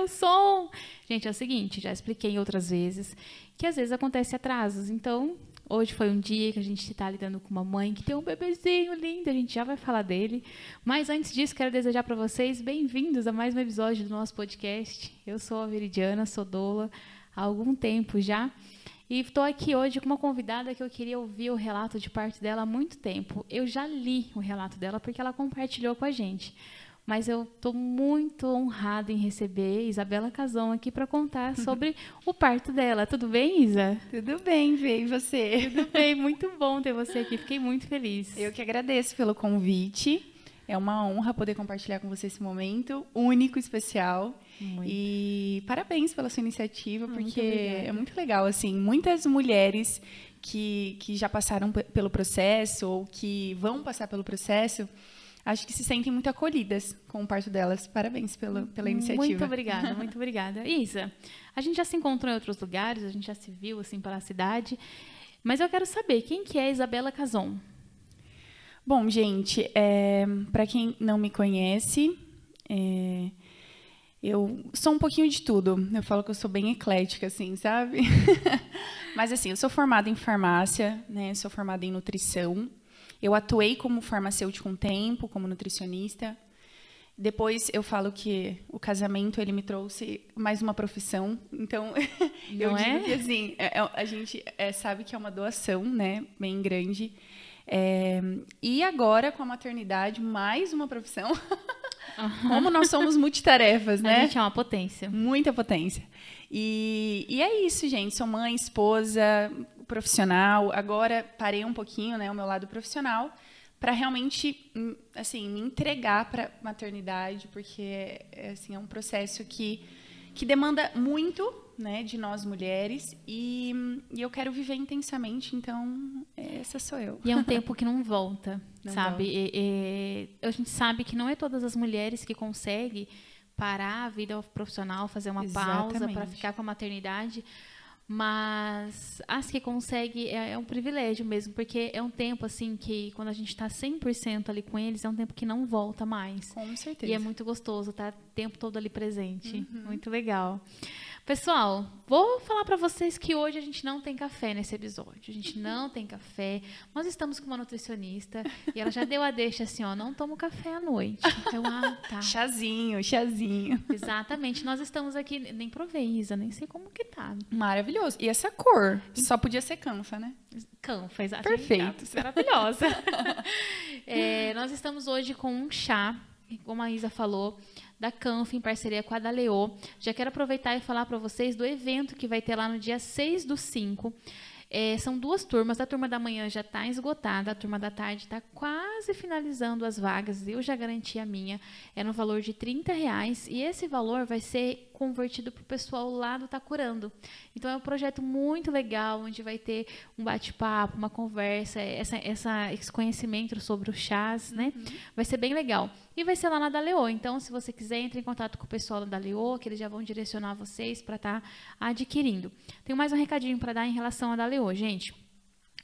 o som? Gente, é o seguinte, já expliquei outras vezes que às vezes acontece atrasos. Então, hoje foi um dia que a gente está lidando com uma mãe que tem um bebezinho lindo, a gente já vai falar dele. Mas antes disso, quero desejar para vocês bem-vindos a mais um episódio do nosso podcast. Eu sou a Veridiana, sou doula há algum tempo já. E estou aqui hoje com uma convidada que eu queria ouvir o relato de parte dela há muito tempo. Eu já li o relato dela porque ela compartilhou com a gente. Mas eu estou muito honrada em receber Isabela Casão aqui para contar sobre o parto dela. Tudo bem, Isa? Tudo bem, Vê, e você? Tudo bem, muito bom ter você aqui. Fiquei muito feliz. Eu que agradeço pelo convite. É uma honra poder compartilhar com você esse momento único, especial. Muito. E parabéns pela sua iniciativa, muito porque é muito legal, assim, muitas mulheres que, que já passaram pelo processo ou que vão passar pelo processo, acho que se sentem muito acolhidas com o parto delas. Parabéns pela, pela iniciativa. Muito obrigada, muito obrigada. Isa, a gente já se encontrou em outros lugares, a gente já se viu assim pela cidade, mas eu quero saber quem que é Isabela Cason. Bom, gente, é, para quem não me conhece, é, eu sou um pouquinho de tudo. Eu falo que eu sou bem eclética, assim, sabe? Mas assim, eu sou formada em farmácia, né? Sou formada em nutrição. Eu atuei como farmacêutica um tempo, como nutricionista. Depois eu falo que o casamento ele me trouxe mais uma profissão. Então eu Não digo é? que assim é, é, a gente é, sabe que é uma doação, né? Bem grande. É, e agora, com a maternidade, mais uma profissão. Uhum. Como nós somos multitarefas, né? A gente é uma potência. Muita potência. E, e é isso, gente. Sou mãe, esposa, profissional. Agora parei um pouquinho, né, o meu lado profissional, para realmente, assim, me entregar para maternidade, porque é, assim, é um processo que, que demanda muito né, de nós mulheres e, e, eu quero viver intensamente, então essa sou eu. E é um tempo que não volta, não sabe? Volta. E, e, a gente sabe que não é todas as mulheres que conseguem parar a vida profissional, fazer uma Exatamente. pausa para ficar com a maternidade, mas as que conseguem é, é, um privilégio mesmo, porque é um tempo assim que quando a gente está 100% ali com eles, é um tempo que não volta mais. Com certeza. E é muito gostoso estar tá o tempo todo ali presente. Uhum. Muito legal. Pessoal, vou falar para vocês que hoje a gente não tem café nesse episódio. A gente não tem café. Nós estamos com uma nutricionista e ela já deu a deixa assim, ó, não tomo café à noite. Então, ah, tá. Chazinho, chazinho. Exatamente. Nós estamos aqui, nem provei, Isa, nem sei como que tá. Maravilhoso. E essa cor? Só podia ser canfa, né? Canfa, exatamente. Perfeito. Maravilhosa. é, nós estamos hoje com um chá, como a Isa falou, da Canf em parceria com a Daleô. Já quero aproveitar e falar para vocês do evento que vai ter lá no dia 6 do 5. É, são duas turmas. A turma da manhã já está esgotada, a turma da tarde está quase finalizando as vagas. Eu já garanti a minha. É no valor de 30 reais e esse valor vai ser convertido para o pessoal lá do Tá Curando. Então é um projeto muito legal, onde vai ter um bate-papo, uma conversa, essa, essa, esse conhecimento sobre o chás, né? Uhum. Vai ser bem legal. E vai ser lá na Daleô. Então, se você quiser, entre em contato com o pessoal da Daleô, que eles já vão direcionar vocês para estar tá adquirindo. Tenho mais um recadinho para dar em relação à Daleô, gente.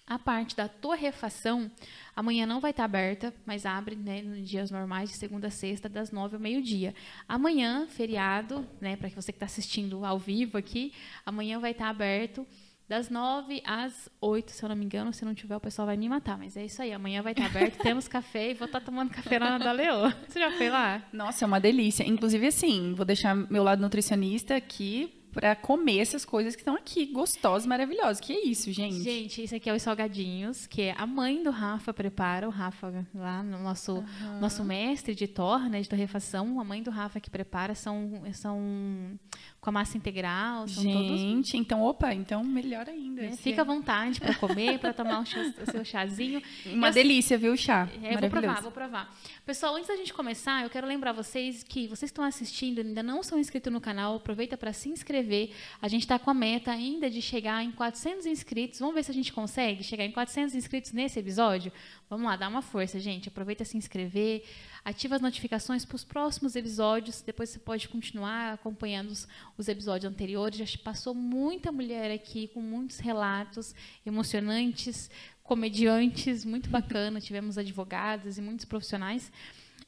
A parte da torrefação, amanhã não vai estar aberta, mas abre né, nos dias normais, de segunda a sexta, das nove ao meio-dia. Amanhã, feriado, né, para você que está assistindo ao vivo aqui, amanhã vai estar aberto das nove às oito, se eu não me engano. Se não tiver, o pessoal vai me matar. Mas é isso aí. Amanhã vai estar aberto, temos café e vou estar tomando café lá na Leô. Você já foi lá? Nossa, é uma delícia. Inclusive, assim, vou deixar meu lado nutricionista aqui para comer essas coisas que estão aqui, gostosas, maravilhosas. Que é isso, gente? Gente, isso aqui é os salgadinhos, que a mãe do Rafa prepara, o Rafa lá, no nosso, uhum. nosso mestre de torre, né, de torrefação, a mãe do Rafa que prepara são, são com a massa integral, são gente, todos... então, opa, então melhor ainda. É, fica à vontade para comer, para tomar o, chá, o, seu chazinho. Uma eu, delícia, viu, o chá? É, vou provar, vou provar. Pessoal, antes da gente começar, eu quero lembrar vocês que vocês estão assistindo, ainda não são inscritos no canal, aproveita para se inscrever. A gente está com a meta ainda de chegar em 400 inscritos. Vamos ver se a gente consegue chegar em 400 inscritos nesse episódio? Vamos lá, dá uma força, gente. Aproveita se inscrever, ativa as notificações para os próximos episódios. Depois você pode continuar acompanhando os, os episódios anteriores. Já passou muita mulher aqui com muitos relatos emocionantes, comediantes, muito bacana. Tivemos advogadas e muitos profissionais.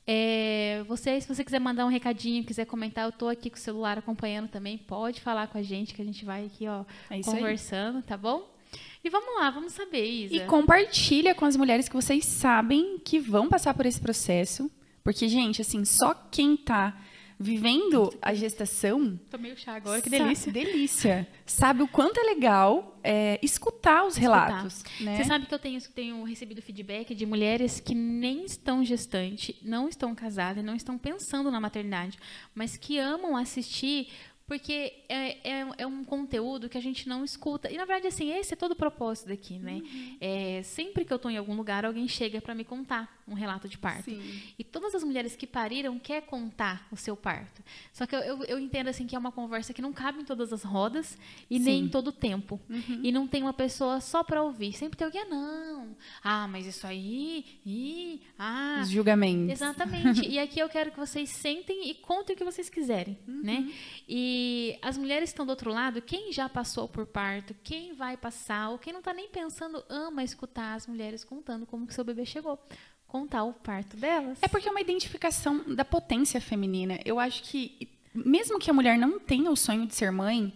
É, você, se você quiser mandar um recadinho, quiser comentar, eu tô aqui com o celular acompanhando também. Pode falar com a gente, que a gente vai aqui, ó, É isso aí. conversando, tá bom? E vamos lá, vamos saber, Isa. E compartilha com as mulheres que vocês sabem que vão passar por esse processo. Porque, gente, assim, só quem tá vivendo a gestação. Tomei o chá agora, que delícia. delícia. Sabe o quanto é legal é, escutar os relatos. Né? Você sabe que eu tenho, tenho recebido feedback de mulheres que nem estão gestante, não estão casadas, não estão pensando na maternidade, mas que amam assistir porque é, é, é um conteúdo que a gente não escuta. E, na verdade, assim, esse é todo o propósito daqui, né? Uhum. É, sempre que eu estou em algum lugar, alguém chega para me contar um relato de parto. Sim. E todas as mulheres que pariram quer contar o seu parto. Só que eu, eu, eu entendo assim que é uma conversa que não cabe em todas as rodas e nem Sim. em todo o tempo. E não tem uma pessoa só para ouvir. Sempre tem alguém, ah, não. Ah, mas isso aí, ih, ah. Os julgamentos. Exatamente. e aqui eu quero que vocês sentem e contem o que vocês quiserem, né? E as mulheres estão do outro lado, quem já passou por parto, quem vai passar, ou quem não está nem pensando, ama escutar as mulheres contando como que seu bebê chegou. Contar o parto delas. É porque é uma identificação da potência feminina. Eu acho que, mesmo que a mulher não tenha o sonho de ser mãe,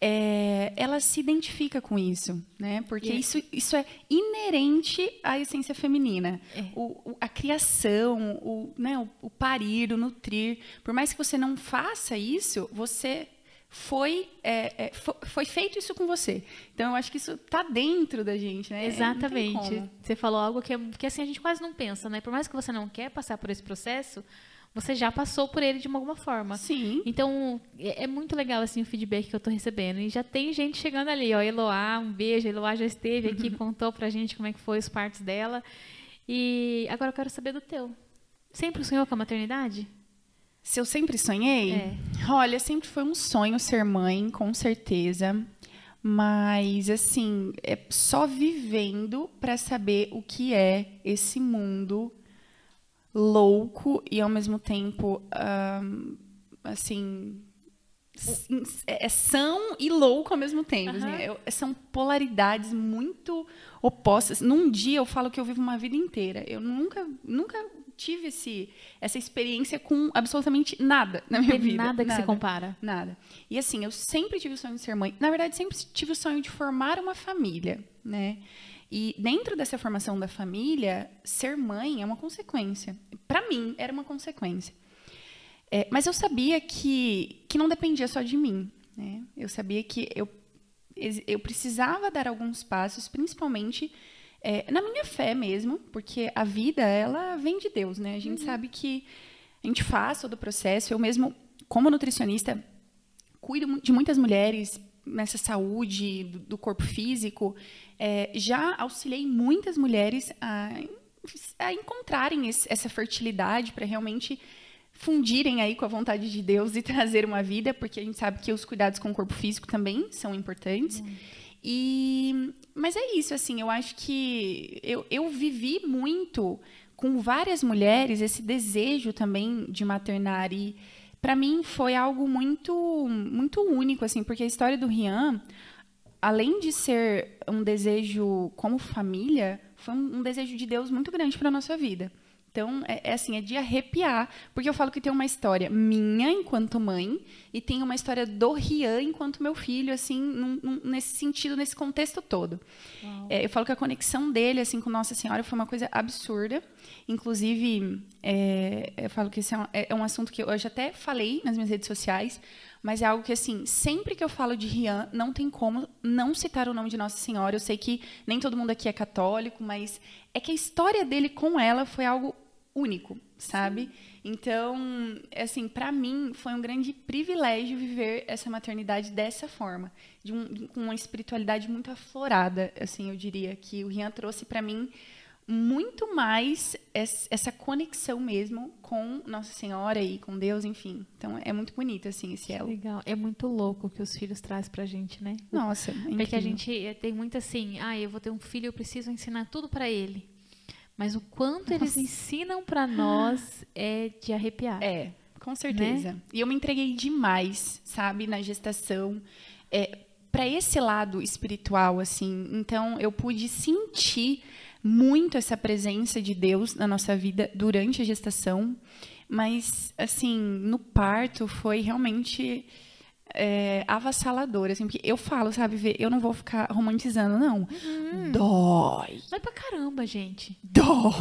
é, ela se identifica com isso, né? Porque é- isso, isso é inerente à essência feminina. É. O, o- a criação, o, né, o, o parir, o nutrir. Por mais que você não faça isso, você foi, é, é, fo- foi feito isso com você. Então, eu acho que isso está dentro da gente, né? Tem Exatamente. Você falou algo que, é- que assim a gente quase não pensa, né? Por mais que você não quer passar por esse processo, você já passou por ele de alguma forma. Sim. Então, é é muito legal assim o feedback que eu tô recebendo. E já tem gente chegando ali, ó. Eloá, um beijo. Eloá já esteve aqui, contou pra gente como é que foi os partos dela. E agora eu quero saber do teu. Sempre sonhou com a maternidade? Se eu sempre sonhei? É. Olha, sempre foi um sonho ser mãe, com certeza. Mas, assim, é só vivendo para saber o que é esse mundo louco e, ao mesmo tempo, ahn, assim. sim, É são e louco ao mesmo tempo. assim, Aham. eu- são polaridades muito opostas. Num dia eu falo que eu vivo uma vida inteira. Eu nunca, nunca tive esse, essa experiência com absolutamente nada na minha Tem vida. nada que se compara. Nada. E assim, eu sempre tive o sonho de ser mãe. Na verdade, sempre tive o sonho de formar uma família, né? E dentro dessa formação da família, ser mãe é uma consequência. Para mim, era uma consequência. É, mas eu sabia que, que não dependia só de mim. Né? Eu sabia que eu, eu precisava dar alguns passos, principalmente é, na minha fé mesmo, porque a vida, ela vem de Deus, né? A gente sabe que a gente faz todo o processo. Eu mesmo, como nutricionista, cuido de muitas mulheres nessa saúde do, do corpo físico. É, já auxiliei muitas mulheres a, a encontrarem esse- essa fertilidade para realmente fundirem aí com a vontade de Deus e trazer uma vida, porque a gente sabe que os cuidados com o corpo físico também são importantes. E, mas é isso, assim, eu acho que eu, eu vivi muito com várias mulheres esse desejo também de maternar e para mim foi algo muito muito único assim, porque a história do Rian, além de ser um desejo como família, foi um, desejo de Deus muito grande para nossa vida. Então, é, é assim, é de arrepiar, porque eu falo que tem uma história minha enquanto mãe e tem uma história do Rian enquanto meu filho, assim, num- num- nesse sentido, nesse contexto todo. É, eu falo que a conexão dele, assim, com Nossa Senhora foi uma coisa absurda. Inclusive, é, eu falo que esse é um, é um assunto que eu já até falei nas minhas redes sociais, mas é algo que, assim, sempre que eu falo de Rian, não tem como não citar o nome de Nossa Senhora. Eu sei que nem todo mundo aqui é católico, mas é que a história dele com ela foi algo único, sabe? Então, assim, para mim foi um grande privilégio viver essa maternidade dessa forma, de um, de- com uma espiritualidade muito aflorada, assim, eu diria que o Rian trouxe para mim muito mais es- essa conexão mesmo com Nossa Senhora e com Deus, enfim. Então é muito bonito assim esse elo. Legal. É muito louco o que os filhos trazem pra gente, né? Nossa, é Porque a gente eh, tem muito assim, ah, eu vou ter um filho, eu preciso ensinar tudo pra ele. Mas o quanto eles ensinam pra nós é de arrepiar. É, com certeza. E eu me entreguei demais, sabe, na gestação, é, para esse lado espiritual, assim. Então, eu pude sentir muito essa presença de Deus na nossa vida durante a gestação, mas assim, no parto foi realmente é, avassalador, assim, porque eu falo, sabe, Vê, eu não vou ficar romantizando, não. Dói. Dói pra caramba, gente. Dói.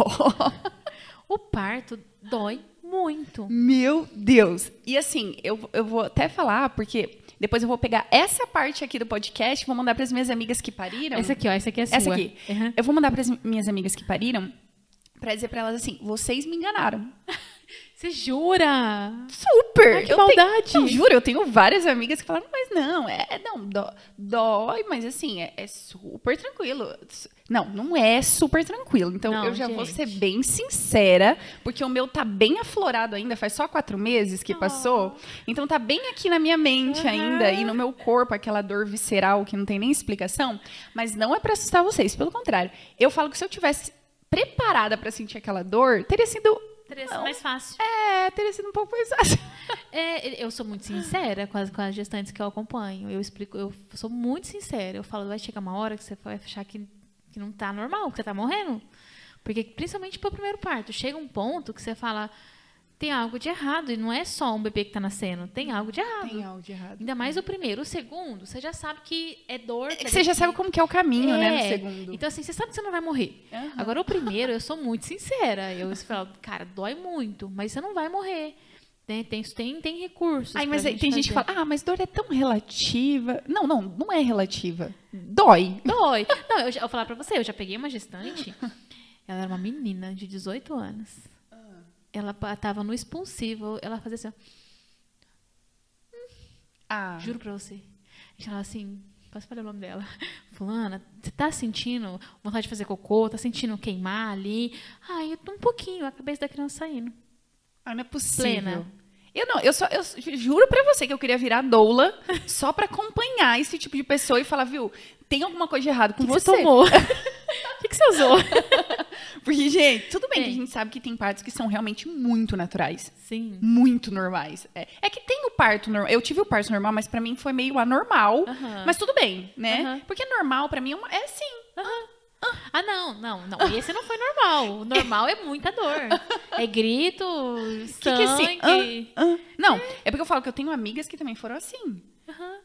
O parto dói muito. Meu Deus. E assim, eu, eu vou até falar, porque depois eu vou pegar essa parte aqui do podcast, vou mandar para as minhas amigas que pariram. Essa aqui, ó, essa aqui é sua. Essa aqui. Uhum. Eu vou mandar para as minhas amigas que pariram para dizer para elas assim: vocês me enganaram. Você jura? Super! Ai, que eu maldade. Tenho, não, juro, eu tenho várias amigas que falaram, mas não, é, não, dó, dói, mas assim, é, é, super tranquilo. Não, não é super tranquilo. Então, Não, eu já gente. vou ser bem sincera, porque o meu tá bem aflorado ainda, faz só quatro meses que passou. Então, tá bem aqui na minha mente Aham. ainda, e no meu corpo, aquela dor visceral que não tem nem explicação. Mas não é pra assustar vocês, pelo contrário. Eu falo que se eu tivesse preparada pra sentir aquela dor, teria sido Teria sido mais fácil. é, teria sido um pouco mais fácil. É, eu sou muito sincera com as, com as gestantes que eu acompanho. Eu explico, eu sou muito sincera. Eu falo, vai chegar uma hora que você vai achar que, que não tá normal, que você tá morrendo. Porque, principalmente pro primeiro parto, chega um ponto que você fala, tem algo de errado. E não é só um bebê que tá nascendo, tem algo de errado. Tem algo de errado. Ainda mais o primeiro. O segundo, você já sabe que é dor. É que você já sabe como que é o caminho, né, no É. segundo. Então, assim, você sabe que você não vai morrer. Aham. Agora, o primeiro, eu sou muito sincera. Eu falo, cara, dói muito, mas você não vai morrer. Tem, tem, tem, recursos. Ai, mas tem gente que fazer. fala, ah, mas dor é tão relativa. Não, não, não é relativa. Dói. Dói. Não, eu, já, eu vou falar pra você, eu já peguei uma gestante. Ela era uma menina de 18 anos. Ela pa- tava no expulsivo. Ela fazia assim, Ah, juro pra você. A gente falava assim, posso falar o nome dela? Fulana, você tá sentindo vontade de fazer cocô? Tá sentindo queimar ali? Ai, eu tô um pouquinho, a cabeça da criança saindo. ah, não é possível. Plena. Eu não, eu só, eu juro pra você que eu queria virar doula só pra acompanhar esse tipo de pessoa e falar, viu, tem alguma coisa de errado com que você. você tomou? O que, que você usou? Porque, gente, tudo bem que Tem. a gente sabe que tem partos que são realmente muito naturais. Sim. Muito normais. É, é que tem o parto normal. Eu tive o parto normal, mas pra mim foi meio anormal. Aham. Mas tudo bem, né? Aham. Porque normal pra mim é, uma- é assim. Ah, não, não, não. Esse não foi normal. O normal é muita dor. É grito, Que que é assim? sangue. Ah, Não, é porque eu falo que eu tenho amigas que também foram assim.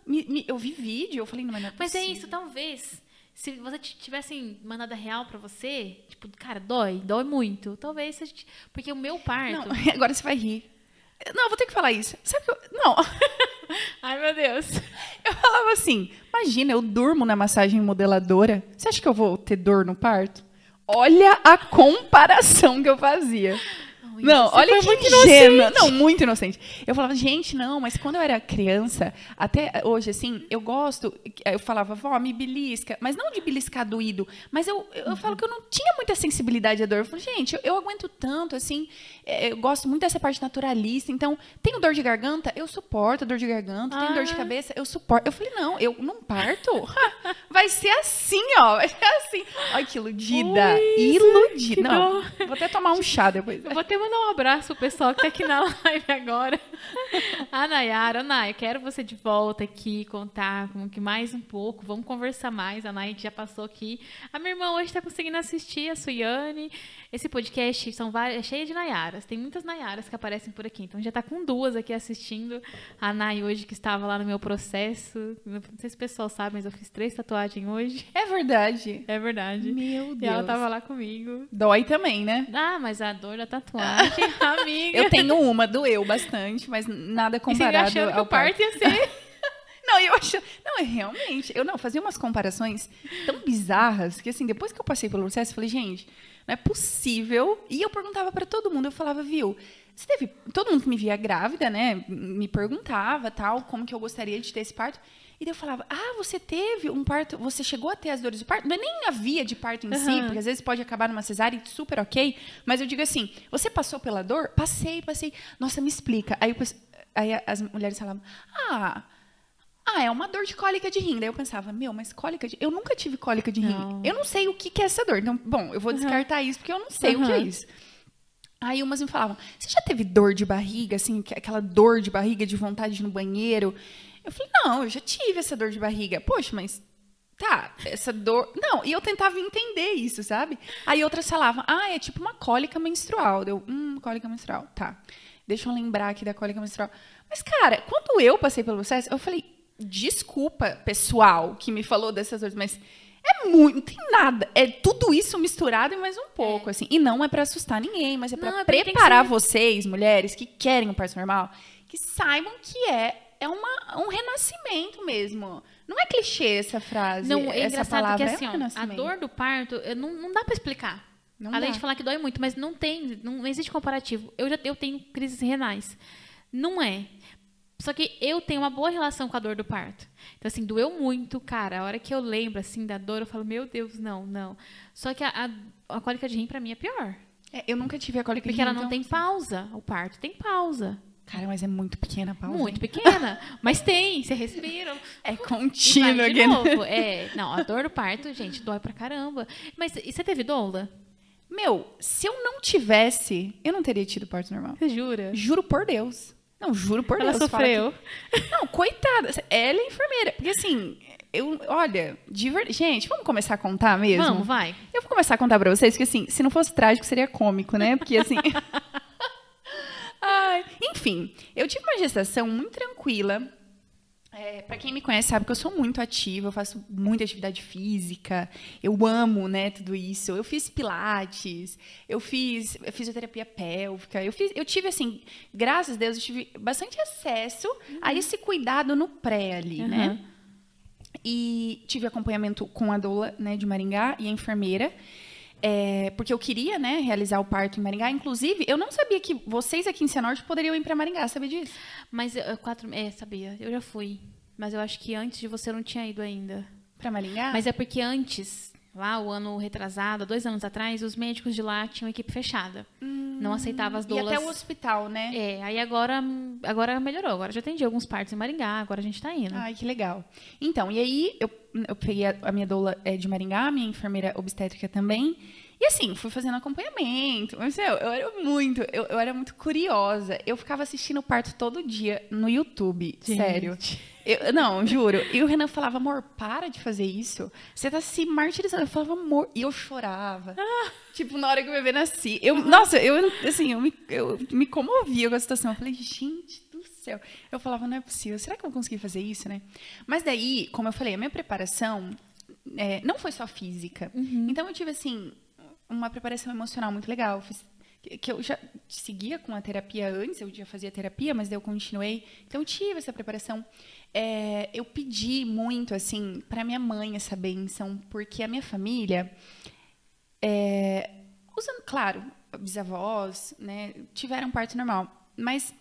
Me- me- eu vi vídeo, eu falei, não, mas não é Mas é isso, talvez. Se você tivessem mandado a real pra você, tipo, cara, dói, dói muito. Talvez a gente. Porque o meu parto. Não, agora você vai rir. Não, eu vou ter que falar isso. Sabe que eu... Não, Ai, meu Deus. eu falava assim, imagina, eu durmo na massagem modeladora. Você acha que eu vou ter dor no parto? Olha a comparação que eu fazia. Não, você olha foi que muito ingênua. inocente. Não, muito inocente. Eu falava, gente, não, mas quando eu era criança, até hoje, assim, eu gosto. Eu falava, vó, me belisca. Mas não de beliscar doído. Mas eu, eu Uhum. falo que eu não tinha muita sensibilidade à dor. Eu falei, gente, eu, eu aguento tanto, assim. é, Eu gosto muito dessa parte naturalista. Então, tenho dor de garganta, eu suporto a dor de garganta. Tenho dor de Ah. cabeça, eu suporto. Eu falei, não, eu não parto. Vai ser assim, ó. Vai ser assim. Olha que iludida. Ui, iludida. que Não, vou até tomar um chá depois. Eu vou até mandar um abraço pro pessoal que tá aqui na live agora. A Nayara, Nay, eu quero você de volta aqui, contar como que mais um pouco. Vamos conversar mais. A Nay já passou aqui. A minha irmã hoje tá conseguindo assistir, a Suiane. Esse podcast são várias, é cheio de Nayaras. Tem muitas Nayaras que aparecem por aqui. Então já tá com duas aqui assistindo. A Nay hoje que estava lá no meu processo. Não sei se o pessoal sabe, mas eu fiz três tatuagens hoje. É verdade. É verdade. Meu E Deus. ela tava lá comigo. Dói também, né? Ah, mas a dor da tatuagem, amiga. Eu tenho uma, doeu bastante, mas nada E você comparado achando que o parto ia ser. Não, eu acho. Não, é realmente. Eu não fazia umas comparações tão bizarras que, assim, depois que eu passei pelo processo, eu falei, gente, não é possível. E eu perguntava pra todo mundo, eu falava, viu, você teve. Todo mundo que me via grávida, né, me perguntava tal, como que eu gostaria de ter esse parto. E daí eu falava, ah, você teve um parto, você chegou a ter as dores do parto? Não é nem a via de parto em si, Aham. porque às vezes pode acabar numa cesárea e super ok. Mas eu digo assim, você passou pela dor? Passei, passei. Nossa, me explica. Aí, eu aí as mulheres falavam, ah. Ah, é uma dor de cólica de rim. Daí eu pensava, meu, mas cólica de. Eu nunca tive cólica de rim. Não. Eu não sei o que, que é essa dor. Então, bom, eu vou descartar isso porque eu não sei o que é isso. Aí umas me falavam, você já teve dor de barriga, assim, que- aquela dor de barriga, de vontade no banheiro? Eu falei, não, eu já tive essa dor de barriga. Poxa, mas tá, essa dor. Não, e eu tentava entender isso, sabe? Aí outras falavam, ah, é tipo uma cólica menstrual. Deu, hum, cólica menstrual, tá. Deixa eu lembrar aqui da cólica menstrual. Mas, cara, quando eu passei pelo processo, eu falei, desculpa, pessoal, que me falou dessas dores, mas é muito, não tem nada. É tudo isso misturado e mais um pouco, é. assim. E não é para assustar ninguém, mas é para é preparar ser... vocês, mulheres, que querem um parto normal, que saibam que é é uma, um renascimento mesmo. Não é clichê essa frase. Não, é essa engraçado palavra, que assim, é um ó, a dor do parto, não, não dá para explicar. Não Além dá. de falar que dói muito, mas não tem, não existe comparativo. Eu já eu tenho crises renais. Não é. Só que eu tenho uma boa relação com a dor do parto. Então, assim, doeu muito, cara. A hora que eu lembro, assim, da dor, eu falo, meu Deus, não, não. Só que a, a, a cólica de rim, pra mim, é pior. É, eu nunca tive a cólica de rim. Porque ela não então... tem pausa. O parto tem pausa. Cara, mas é muito pequena a pausa. Muito hein? pequena. mas tem, você respira. É contínuo. E de novo. É, não, a dor do parto, gente, dói pra caramba. Mas você teve doula? Meu, se eu não tivesse, eu não teria tido parto normal. Você jura? Juro por Deus. Não, juro por Ela Deus. Ela sofreu. Que... Não, coitada. Ela é enfermeira. Porque assim, eu, olha, de ver... gente, vamos começar a contar mesmo? Vamos, vai. Eu vou começar a contar pra vocês, porque assim, se não fosse trágico, seria cômico, né? Porque assim. Ai, enfim, eu tive uma gestação muito tranquila. É, para quem me conhece sabe que eu sou muito ativa, eu faço muita atividade física, eu amo, né, tudo isso. Eu fiz pilates, eu fiz fisioterapia pélvica, eu fiz, eu tive assim, graças a Deus, eu tive bastante acesso uhum. a esse cuidado no pré ali, uhum. né? E tive acompanhamento com a doula, né, de Maringá e a enfermeira. É, porque eu queria, né, realizar o parto em Maringá. Inclusive, eu não sabia que vocês aqui em Cianorte poderiam ir para Maringá, sabia disso? Mas uh, quatro, é, sabia. Eu já fui, mas eu acho que antes de você não tinha ido ainda. Para Maringá? Mas é porque antes, lá o ano retrasado, dois anos atrás, os médicos de lá tinham equipe fechada. Hum, não aceitava as doulas. E até o hospital, né? É, aí agora, agora melhorou. Agora já atendi alguns partos em Maringá, agora a gente está indo. Ai, que legal. Então, e aí eu, eu peguei a, a minha doula é, de Maringá, minha enfermeira obstétrica também. E assim, fui fazendo acompanhamento. Mas, eu, eu era muito, eu, eu, era muito curiosa. Eu ficava assistindo o parto todo dia no YouTube, Gente. sério. Eu, não, juro. E o Renan falava, amor, para de fazer isso. Você tá se martirizando. Eu falava, amor. E eu chorava. Ah. Tipo, na hora que o bebê nascia. Eu, nossa, eu, assim, eu me, eu me comovia com a situação. Eu falei, gente do céu. Eu falava, não é possível. Será que eu vou conseguir fazer isso, né? Mas daí, como eu falei, a minha preparação é, não foi só física. Uhum. Então, eu tive, assim, uma preparação emocional muito legal. Fiz, que eu já seguia com a terapia antes, eu já fazia terapia, mas eu continuei. Então, eu tive essa preparação. É, eu pedi muito, assim, para minha mãe essa benção, porque a minha família, é, usando, claro, bisavós, né, tiveram parto normal, mas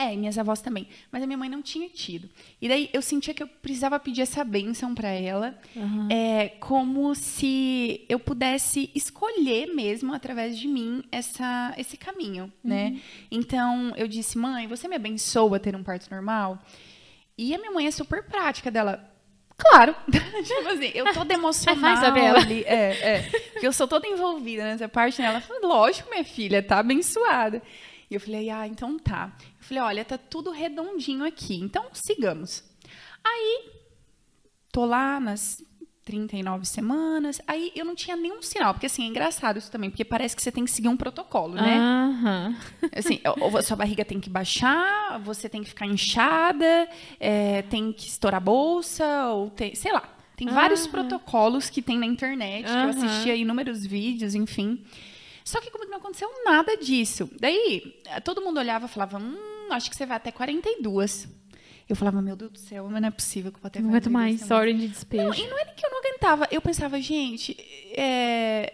é, minhas avós também. Mas a minha mãe não tinha tido. E daí eu sentia que eu precisava pedir essa bênção para ela, uhum. é, como se eu pudesse escolher mesmo, através de mim, essa, esse caminho, né? uhum. né? Então eu disse, mãe, você me abençoa ter um parto normal? E a minha mãe é super prática dela. Claro. tipo assim, eu toda emocional ali. É, é. Porque eu sou toda envolvida nessa parte, né? Ela falou, lógico, minha filha, tá abençoada. E eu falei, ah, então tá. Eu falei, olha, tá tudo redondinho aqui, então sigamos. Aí, tô lá nas 39 semanas, aí eu não tinha nenhum sinal, porque assim, é engraçado isso também, porque parece que você tem que seguir um protocolo, né? Uhum. Assim, ou sua barriga tem que baixar, você tem que ficar inchada, é, tem que estourar a bolsa, ou tem, sei lá. Tem uhum. vários protocolos que tem na internet, uhum. que eu assisti inúmeros vídeos, enfim. Só que comigo não aconteceu nada disso. Daí, todo mundo olhava e falava, hum, acho que você vai até 42. Eu falava, meu Deus do céu, mas não é possível que eu vou até 42. Não aguento mais, sorry de despejo. Não, e não era que eu não aguentava. Eu pensava, gente, é...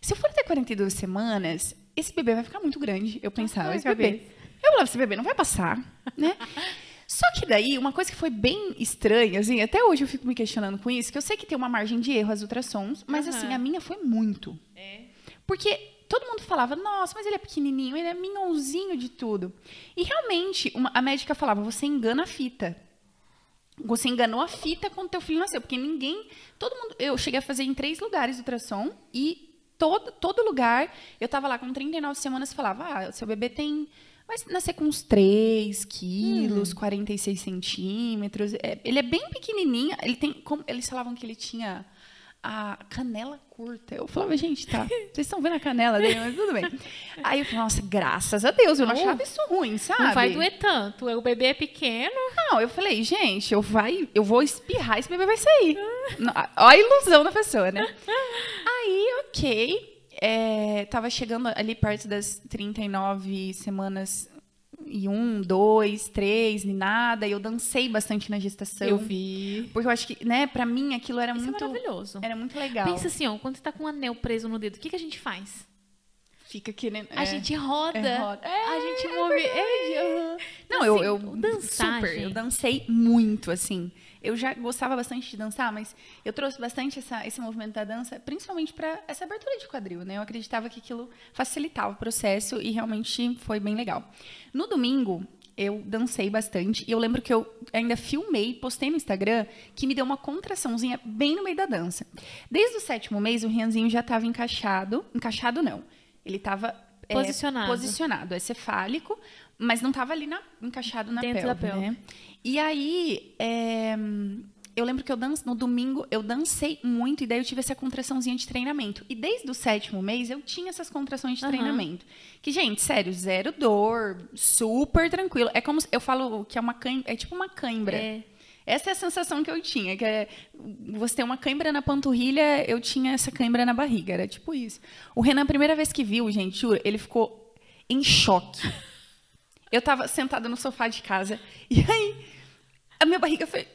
se eu for até 42 semanas, esse bebê vai ficar muito grande. Eu pensava, esse bebê. Eu falava, esse bebê não vai passar, né? Só que daí, uma coisa que foi bem estranha, assim, até hoje eu fico me questionando com isso, que eu sei que tem uma margem de erro as ultrassons, mas uhum. assim, a minha foi muito. É. Porque todo mundo falava, nossa, mas ele é pequenininho, ele é minhãozinho de tudo. E realmente, uma, a médica falava, você engana a fita. Você enganou a fita quando teu filho nasceu, porque ninguém, todo mundo, eu cheguei a fazer em três lugares ultrassom e todo, todo lugar, eu estava lá com 39 semanas e falava, ah, seu bebê tem vai nascer com uns 3 quilos, hum. 46 centímetros. É, ele é bem pequenininho. Ele tem, como, eles falavam que ele tinha a canela curta. Eu falava, gente, tá, vocês estão vendo a canela dele, mas tudo bem. Aí eu falei, nossa, graças a Deus, eu não, achava isso ruim, sabe? Não vai doer tanto, o bebê é pequeno. Não, eu falei, gente, eu, vai, eu vou espirrar, esse bebê vai sair. Olha a ilusão da pessoa, né? Aí, ok. É, tava chegando ali perto das 39 semanas e um, dois, três, e nada. E eu dancei bastante na gestação. Eu vi. Porque eu acho que, né, pra mim aquilo era Isso muito. É maravilhoso. Era muito legal. Pensa assim, ó, quando você tá com um anel preso no dedo, o que, que a gente faz? Fica querendo. A é, gente roda. É, roda. É, a gente move. É, Não, eu, eu. Dançar, super. Eu dancei muito, assim eu já gostava bastante de dançar, mas eu trouxe bastante essa, esse movimento da dança, principalmente para essa abertura de quadril, né? Eu acreditava que aquilo facilitava o processo e realmente foi bem legal. No domingo, eu dancei bastante e eu lembro que eu ainda filmei, postei no Instagram, que me deu uma contraçãozinha bem no meio da dança. Desde o sétimo mês, o Rianzinho já estava encaixado, encaixado não, ele estava posicionado. É, posicionado, é cefálico, mas não estava ali na, encaixado na Dentro pelve, da pelve. né? E aí, é, eu lembro que eu danço, no domingo eu dancei muito e daí eu tive essa contraçãozinha de treinamento. E desde o sétimo mês eu tinha essas contrações de uhum. treinamento. Que, gente, sério, zero dor, super tranquilo. É como eu falo que é uma cãibra, é tipo uma cãibra. É. Essa é a sensação que eu tinha, que é você tem uma cãibra na panturrilha, eu tinha essa cãibra na barriga, era tipo isso. O Renan, a primeira vez que viu, gente, juro, ele ficou em choque. Eu tava sentada no sofá de casa, e aí a minha barriga foi,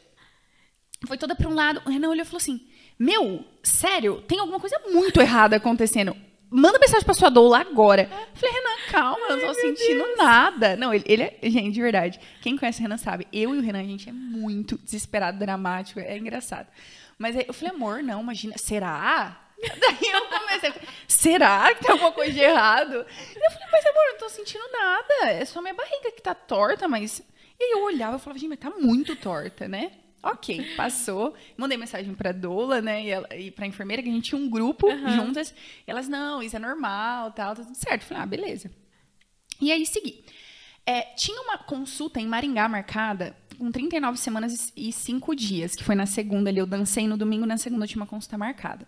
foi toda para um lado. O Renan olhou e falou assim: Meu, sério, tem alguma coisa muito errada acontecendo. Manda mensagem pra sua doula agora. Eu falei, Renan, calma, eu não tô sentindo Deus. nada. Não, ele, ele é. Gente, de verdade. Quem conhece o Renan sabe. Eu e o Renan, a gente é muito desesperado, dramático. É engraçado. Mas aí eu falei, amor, não, imagina. Será? Daí eu comecei, será que tem alguma coisa de errado? Eu falei, mas amor, eu não tô sentindo nada. É só minha barriga que tá torta, mas e aí eu olhava e falava, gente, mas tá muito torta, né? Ok, passou. Mandei mensagem pra Dola, né? E, ela, e pra enfermeira, que a gente tinha um grupo uhum. juntas. elas, não, isso é normal, tal, tá tudo certo. falei, ah, beleza. E aí segui. É, tinha uma consulta em Maringá marcada com 39 semanas e 5 dias, que foi na segunda ali. Eu dancei no domingo, na segunda eu tinha uma consulta marcada.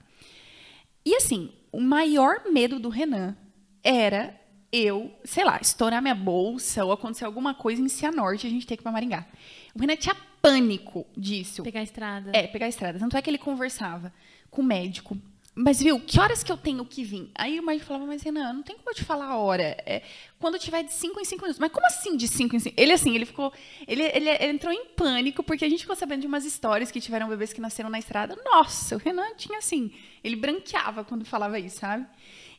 E assim, o maior medo do Renan era eu, sei lá, estourar minha bolsa ou acontecer alguma coisa em Cianorte e a gente ter que ir pra Maringá. O Renan tinha pânico disso. Pegar a estrada. É, pegar a estrada. Tanto é que ele conversava com o médico. Mas, viu, que horas que eu tenho que vir? Aí o médico falava, mas Renan, não tem como eu te falar a hora. É, quando tiver de 5 em 5 minutos. Mas como assim de 5 em 5? Ele, assim, ele ficou. Ele, ele, ele, entrou em pânico, porque a gente ficou sabendo de umas histórias que tiveram bebês que nasceram na estrada. Nossa, o Renan tinha assim. Ele branqueava quando falava isso, sabe?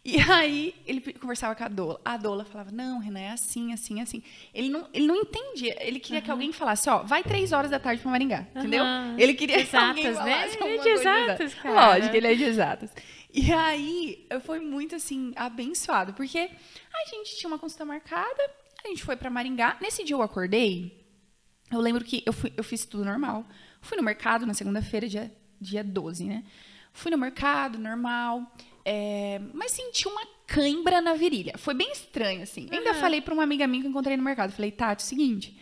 E aí ele conversava com a Dola. A Dola falava, não, Renan, é assim, assim, assim. Ele não, ele não entendia. Ele queria uhum. que alguém falasse, ó, vai três horas da tarde para Maringá, uhum. entendeu? Ele queria exatas, que alguém falasse né? Ele é de exatas, cara. Lógico, ele é de exatas. E aí, foi muito, assim, abençoado. Porque a gente tinha uma consulta marcada, a gente foi para Maringá. Nesse dia eu acordei, eu lembro que eu, fui, eu fiz tudo normal. Fui no mercado na segunda-feira, dia, dia 12, né? Fui no mercado, normal. É, mas senti uma cãibra na virilha. Foi bem estranho, assim. Uhum. Ainda falei para uma amiga minha que eu encontrei no mercado. Falei, Tati, é o seguinte,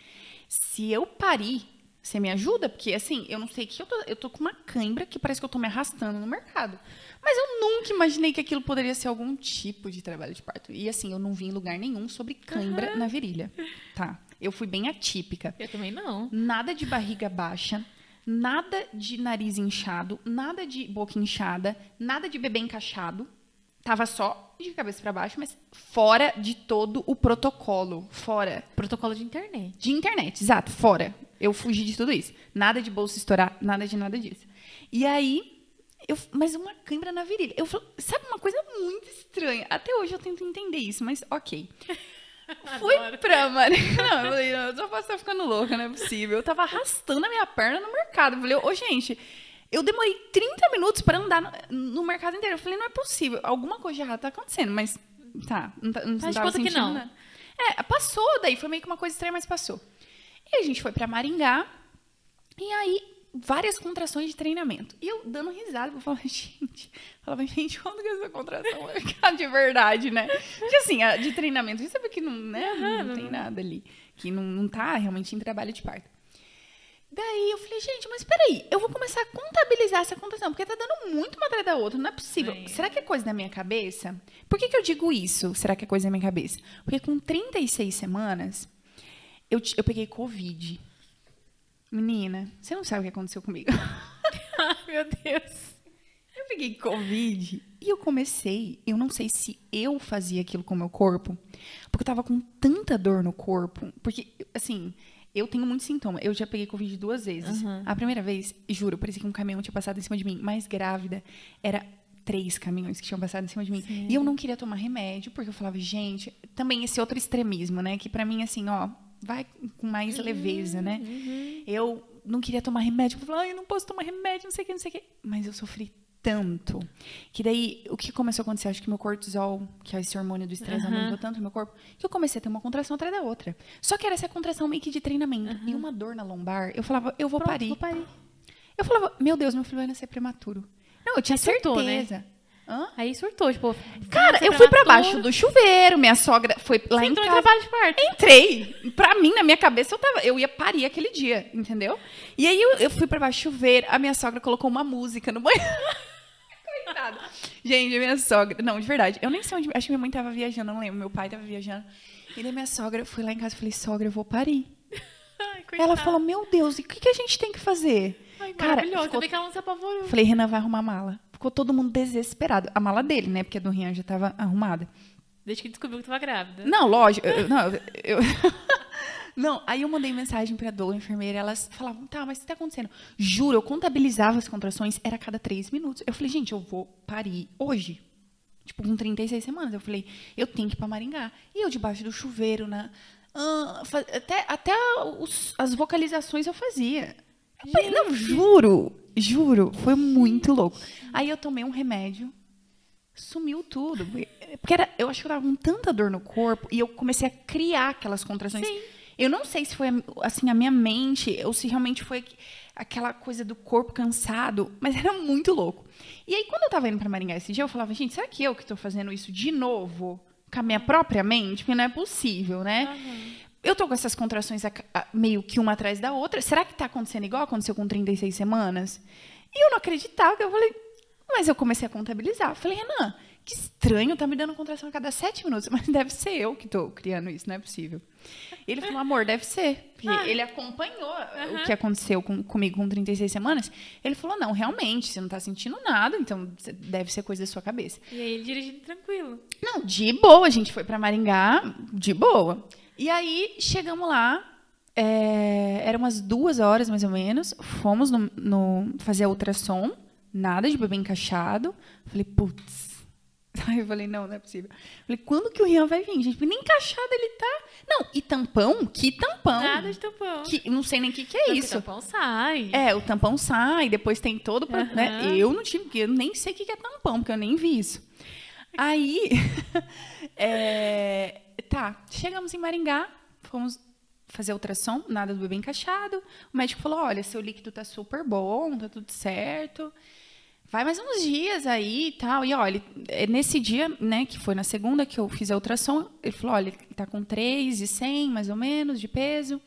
se eu parir, você me ajuda? Porque, assim, eu não sei que eu tô, eu tô com uma cãibra que parece que eu tô me arrastando no mercado. Mas eu nunca imaginei que aquilo poderia ser algum tipo de trabalho de parto. E, assim, eu não vi em lugar nenhum sobre cãibra uhum. na virilha. Tá. Eu fui bem atípica. Eu também não. Nada de barriga baixa nada de nariz inchado, nada de boca inchada, nada de bebê encaixado. Tava só de cabeça para baixo, mas fora de todo o protocolo. Fora. Protocolo de internet. De internet, exato, fora. Eu fugi de tudo isso. Nada de bolsa estourar, nada de nada disso. E aí, eu, mas uma câimbra na virilha. Eu sabe uma coisa muito estranha. Até hoje eu tento entender isso, mas ok. Fui pra Maringá. Não, eu falei, eu só posso estar ficando louca, não é possível. Eu tava arrastando a minha perna no mercado. Eu falei, ô, gente, eu demorei 30 minutos para andar no, mercado inteiro. Eu falei, não é possível. Alguma coisa errada tá acontecendo, mas tá, não, tá, não tava sentindo que não. nada. É, passou daí, foi meio que uma coisa estranha, mas passou. E a gente foi para Maringá. E aí várias contrações de treinamento. E eu dando risada, eu falava, gente, falava, gente, quando que essa contração vai ficar de verdade, né? Porque assim, a de treinamento, você sabe que não, né, não, não tem nada ali, que não, não tá realmente em trabalho de parto. Daí eu falei, gente, mas peraí, eu vou começar a contabilizar essa contração, porque tá dando muito uma atrás da outra, não é possível. Sim. Será que é coisa da minha cabeça? Por que, que eu digo isso? Será que é coisa da minha cabeça? Porque com 36 semanas, eu, eu peguei Covid. Menina, você não sabe o que aconteceu comigo. Ai, meu Deus. Eu peguei Covid e eu comecei, eu não sei se eu fazia aquilo com o meu corpo, porque eu tava com tanta dor no corpo, porque, assim, eu tenho muitos sintomas. Eu já peguei Covid duas vezes. A primeira vez, juro, parecia que um caminhão tinha passado em cima de mim, mas grávida, era três caminhões que tinham passado em cima de mim. E eu não queria tomar remédio, porque eu falava, gente, também esse outro extremismo, né, que pra mim, assim, ó, vai com mais leveza, né? Eu não queria tomar remédio. Eu falava, ai, eu não posso tomar remédio, não sei o que, não sei o que. Mas eu sofri tanto. Que daí, o que começou a acontecer? Acho que meu cortisol, que é esse hormônio do estresse, Aham. aumentou tanto no meu corpo, que eu comecei a ter uma contração atrás da outra. Só que era essa contração meio que de treinamento. E uma dor na lombar. Eu falava, eu vou Pronto, parir. vou parir. Eu falava, meu Deus, meu filho vai nascer prematuro. Não, eu tinha Aí surtou, né? Hã? Aí surtou, tipo... Cara, eu fui pra baixo do chuveiro, minha sogra foi lá Você em entrou em casa. trabalho de parto. Entrei. Pra mim, na minha cabeça, eu, tava, eu ia parir aquele dia, entendeu? E aí eu, eu fui pra baixo do chuveiro, a minha sogra colocou uma música no banheiro. Coitada. Gente, minha sogra. Não, de verdade. Eu nem sei onde. Acho que minha mãe tava viajando, não lembro. Meu pai tava viajando. E daí minha sogra, eu fui lá em casa e falei, sogra, eu vou parir. Ai, Ela falou, meu Deus, e o que, que a gente tem que fazer? Ai, Cara, maravilhoso. ficou- vê que ela não se apavorou. Falei, Renan vai arrumar mala. Ficou todo mundo desesperado. A mala dele, né? Porque a do Rian já tava arrumada. Desde que descobriu que tava grávida. Não, lógico. eu- não, eu, não, aí eu mandei mensagem Dô, a enfermeira, elas falavam, tá, mas o que tá acontecendo? Juro, eu contabilizava as contrações, era a cada três minutos. Eu falei, gente, eu vou parir hoje. Tipo, com 36 semanas. Eu falei, eu tenho que ir pra Maringá. E eu debaixo do chuveiro, na, até até os- as vocalizações eu fazia. Falei, não, juro, juro, foi muito louco. Aí eu tomei um remédio, sumiu tudo. Porque era, eu acho que eu tava com tanta dor no corpo e eu comecei a criar aquelas contrações. Sim. Eu não sei se foi assim a minha mente ou se realmente foi aquela coisa do corpo cansado, mas era muito louco. E aí quando eu tava indo para Maringá esse dia, eu falava, gente, será que eu que tô fazendo isso de novo com a minha própria mente? Porque não é possível, né? Eu tô com essas contrações a- a- meio que uma atrás da outra. Será que tá acontecendo igual aconteceu com 36 semanas? E eu não acreditava. Eu falei, mas eu comecei a contabilizar. Eu falei, Renan, que estranho, tá me dando contração a cada sete minutos. Mas deve ser eu que tô criando isso, não é possível. Ele falou, amor, deve ser. Porque Ah. ele acompanhou o que aconteceu com- comigo com 36 semanas. Ele falou, não, realmente, você não tá sentindo nada, então deve ser coisa da sua cabeça. E aí ele dirigindo tranquilo. Não, de boa, a gente foi pra Maringá, de boa. E aí, chegamos lá, é, eram umas duas horas, mais ou menos, fomos no, no- fazer a ultrassom, nada de bebê encaixado. Falei, putz. Aí eu falei, não, não é possível. Falei, quando que o Rian vai vir, gente? Nem encaixado ele tá. Não, e tampão? Que tampão? Nada de tampão. Que, não sei nem o que, que é Não, isso. tampão sai. É, o tampão sai, depois tem todo o pro- né? Eu não tive, porque eu nem sei o que que é tampão, porque eu nem vi isso. Aí, é, tá, chegamos em Maringá, fomos fazer ultrassom, nada do bebê encaixado. O médico falou: olha, seu líquido tá super bom, tá tudo certo. Vai mais uns dias aí e tal. E olha, é nesse dia, né, que foi na segunda que eu fiz a ultrassom, ele falou: olha, ele tá com 3,100 mais ou menos de peso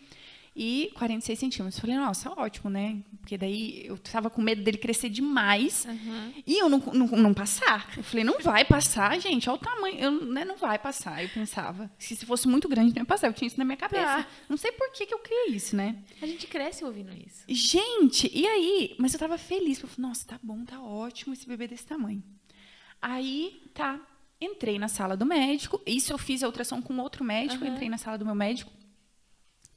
e 46 centímetros. Falei, nossa, ótimo, né? Porque daí eu tava com medo dele crescer demais Aham. e eu não, não, não passar. Eu falei, não vai passar, gente, olha o tamanho. Eu, né, não vai passar, eu pensava. Se, se fosse muito grande, não ia passar. Eu tinha isso na minha cabeça. Tá. Não sei por que, que eu criei isso, né? A gente cresce ouvindo isso. Gente, e aí? Mas eu tava feliz. Eu falei, nossa, tá bom, tá ótimo esse bebê desse tamanho. Aí, tá. Entrei na sala do médico. Isso eu fiz a ultrassom com outro médico. Aham. Entrei na sala do meu médico.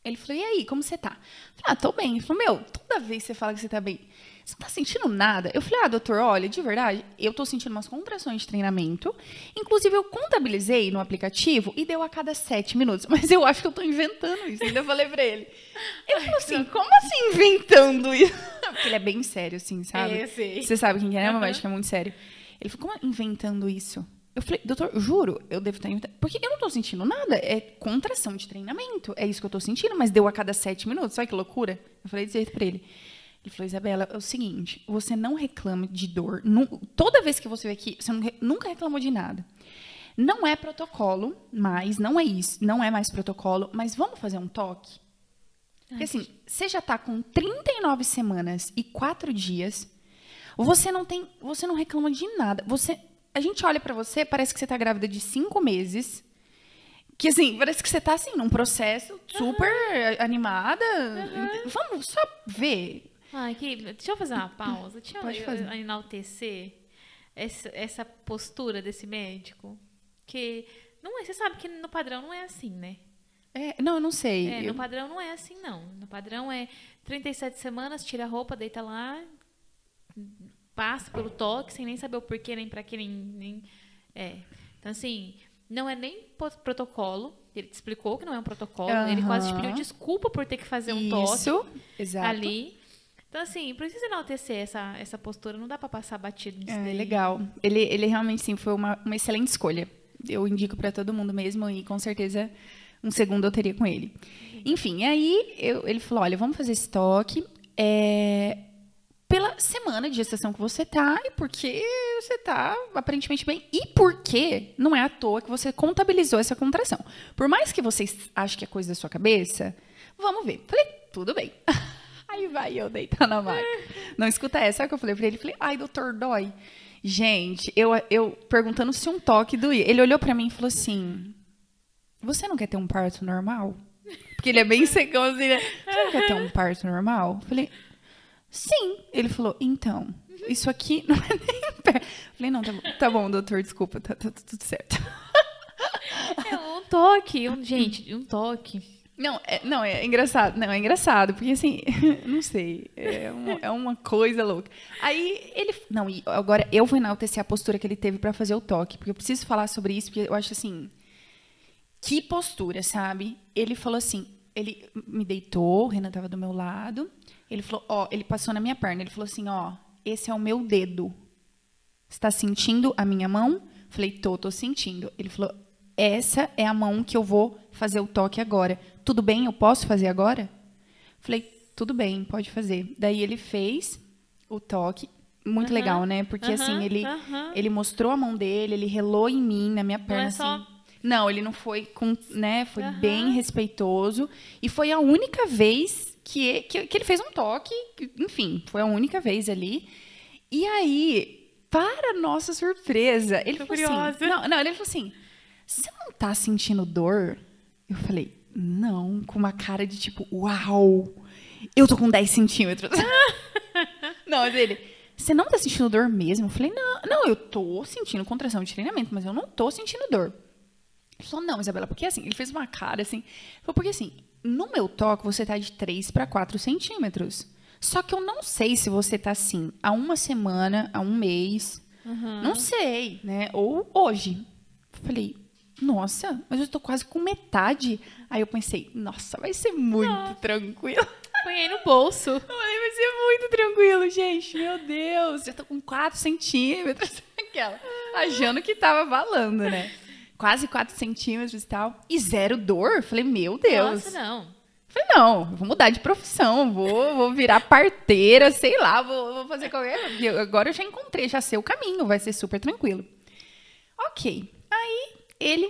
Ele falou, e aí, como você tá? Eu falei, ah, tô bem. Ele falou, meu, toda vez que você fala que você tá bem, você não tá sentindo nada? Eu falei, ah, doutor, olha, de verdade, eu tô sentindo umas contrações de treinamento. Inclusive, eu contabilizei no aplicativo e deu a cada sete minutos. Mas eu acho que eu tô inventando isso. Ainda falei pra ele. Ele falou assim, como assim inventando isso? Porque ele é bem sério, assim, sabe? É, eu sei. Você sabe quem que é, né? Meu Aham. médico é muito sério. Ele falou, como inventando isso? Eu falei, doutor, juro, eu devo estar. Porque eu não tô sentindo nada. É contração de treinamento. É isso que eu tô sentindo, mas deu a cada sete minutos. Olha que loucura. Eu falei desse jeito pra ele. Ele falou, Isabela, é o seguinte, você não reclama de dor. toda vez que você vem aqui, você não nunca reclamou de nada. Não é protocolo, mas não é isso, não é mais protocolo, mas vamos fazer um toque? Porque assim, você já tá com 39 semanas e 4 dias, você não tem, você não reclama de nada. Você, a gente olha pra você, parece que você tá grávida de 5 meses. Que assim, parece que você tá assim num processo super animada. Vamos só ver. Ai, que... Deixa eu fazer uma pausa. Deixa Pode eu fazer. enaltecer essa, essa postura desse médico. Que não é, você sabe que no padrão não é assim, né? É, não, eu não sei. É, Eu- no padrão não é assim, não. No padrão é 37 semanas, tira a roupa, deita lá, passa pelo toque, sem nem saber o porquê, nem pra quê, nem, nem... É. Então, assim, não é nem protocolo. Ele te explicou que não é um protocolo. Ele quase te pediu desculpa por ter que fazer um toque Isso, exato. ali. Então, assim, precisa enaltecer essa, essa postura. Não dá pra passar batido nisso É daí. legal. Ele, ele realmente sim foi uma, uma excelente escolha. Eu indico pra todo mundo mesmo e com certeza um segundo eu teria com ele. Enfim, aí eu- ele falou: olha, vamos fazer esse toque. é, pela semana de gestação que você tá e porque você tá aparentemente bem e porque não é à toa que você contabilizou essa contração. Por mais que vocês achem que é coisa da sua cabeça, vamos ver. Falei, tudo bem. Aí vai eu deitar na maca. Não escuta essa, sabe o que eu falei pra ele? Falei, ai, doutor, dói. Gente, eu, eu perguntando se um toque doía. Ele olhou pra mim e falou assim: Você não quer ter um parto normal? Porque ele é bem secão assim, né? Você não quer ter um parto normal? Eu Falei, sim. Ele falou, então, isso aqui não é nem perto. Falei, não, tá bom, tá bom doutor, desculpa, tá, tá tudo certo. É um toque. Um, gente, um toque. Não, é, não, é engraçado. Não, é engraçado, porque assim, não sei. É uma, é uma coisa louca. Aí ele. Não, e agora eu vou enaltecer a postura que ele teve pra fazer o toque, porque eu preciso falar sobre isso, porque eu acho assim. Que postura, sabe? Ele falou assim. Ele me deitou, o Renan tava do meu lado. Ele falou, ó, ele passou na minha perna. Ele falou assim, ó, esse é o meu dedo. Está sentindo a minha mão? Falei, tô, tô sentindo. Ele falou, essa é a mão que eu vou fazer o toque agora. Tudo bem, eu posso fazer agora? Falei, tudo bem, pode fazer. Daí ele fez o toque. Muito Aham, legal, né? Porque aham, assim, ele, aham. ele mostrou a mão dele, ele relou em mim, na minha perna, é assim. só- Não, ele não foi com, né? Foi bem respeitoso. E foi a única vez que, que, que ele fez um toque. que, Enfim, foi a única vez ali. E aí, para nossa surpresa, ele Tô falou assim. curiosa. Não, não, ele falou assim: você não tá sentindo dor? Eu falei, não, com uma cara de tipo, uau, eu tô com 10 centímetros. não, mas ele, você não tá sentindo dor mesmo? Eu falei, não, não, eu tô sentindo contração de treinamento, mas eu não tô sentindo dor. Ele falou, não, Isabela, porque assim, ele fez uma cara assim. Ele falou, porque assim, no meu toque você tá de 3 para 4 centímetros. Só que eu não sei se você tá assim há uma semana, há um mês. Não sei, né? Ou hoje. Falei, nossa, mas eu tô quase com metade. Aí eu pensei, nossa, vai ser muito tranquilo. Põe aí no bolso. Eu falei, vai ser muito tranquilo, gente. Meu Deus, já tô com 4 centímetros. Aquela, achando que tava valando, né? Quase 4 centímetros e tal. E zero dor. Falei, meu Deus. Nossa, não. Falei, não, vou mudar de profissão, vou, vou virar parteira, sei lá, vou, vou fazer qualquer Agora eu já encontrei, já sei o caminho, vai ser super tranquilo. Ok. Aí ele.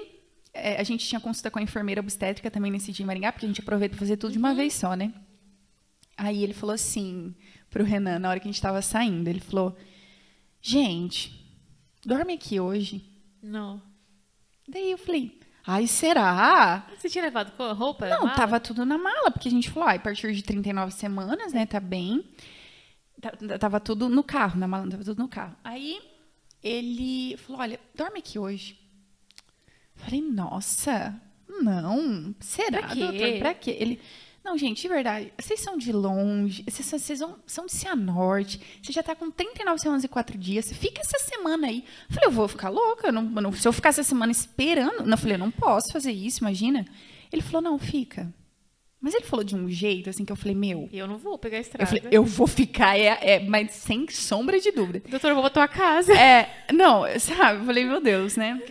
é, a gente tinha consulta com a enfermeira obstétrica também nesse dia em Maringá, porque a gente aproveita pra fazer tudo de uma vez só, né? Aí ele falou assim pro Renan, na hora que a gente tava saindo, ele falou: Gente, dorme aqui hoje. Não. Daí eu falei, ai, será? Você tinha levado roupa? Não, mala? tava tudo na mala, porque a gente falou, ah, a partir de 39 semanas, né, tá bem. Tá- Tava tudo no carro, na mala, tava tudo no carro. Aí ele falou, olha, dorme aqui hoje. Falei, nossa, não, será, Pra quê? doutor? Pra quê? Ele, não, gente, de verdade, vocês são de longe, vocês, são- vocês são, são de Cianorte, você já tá com 39 semanas e 4 dias, fica essa semana aí. Falei, eu vou ficar louca, eu não, eu não- se eu ficar essa semana esperando, não, eu falei, eu não posso fazer isso, imagina. Ele falou, não, fica. Mas ele falou de um jeito, assim, que eu falei, meu, Eu não vou pegar a eu, estrada. falei, eu vou ficar, é, é, mas sem sombra de dúvida. Doutor, eu vou pra tua casa. É, não, sabe? Eu falei, meu Deus, né?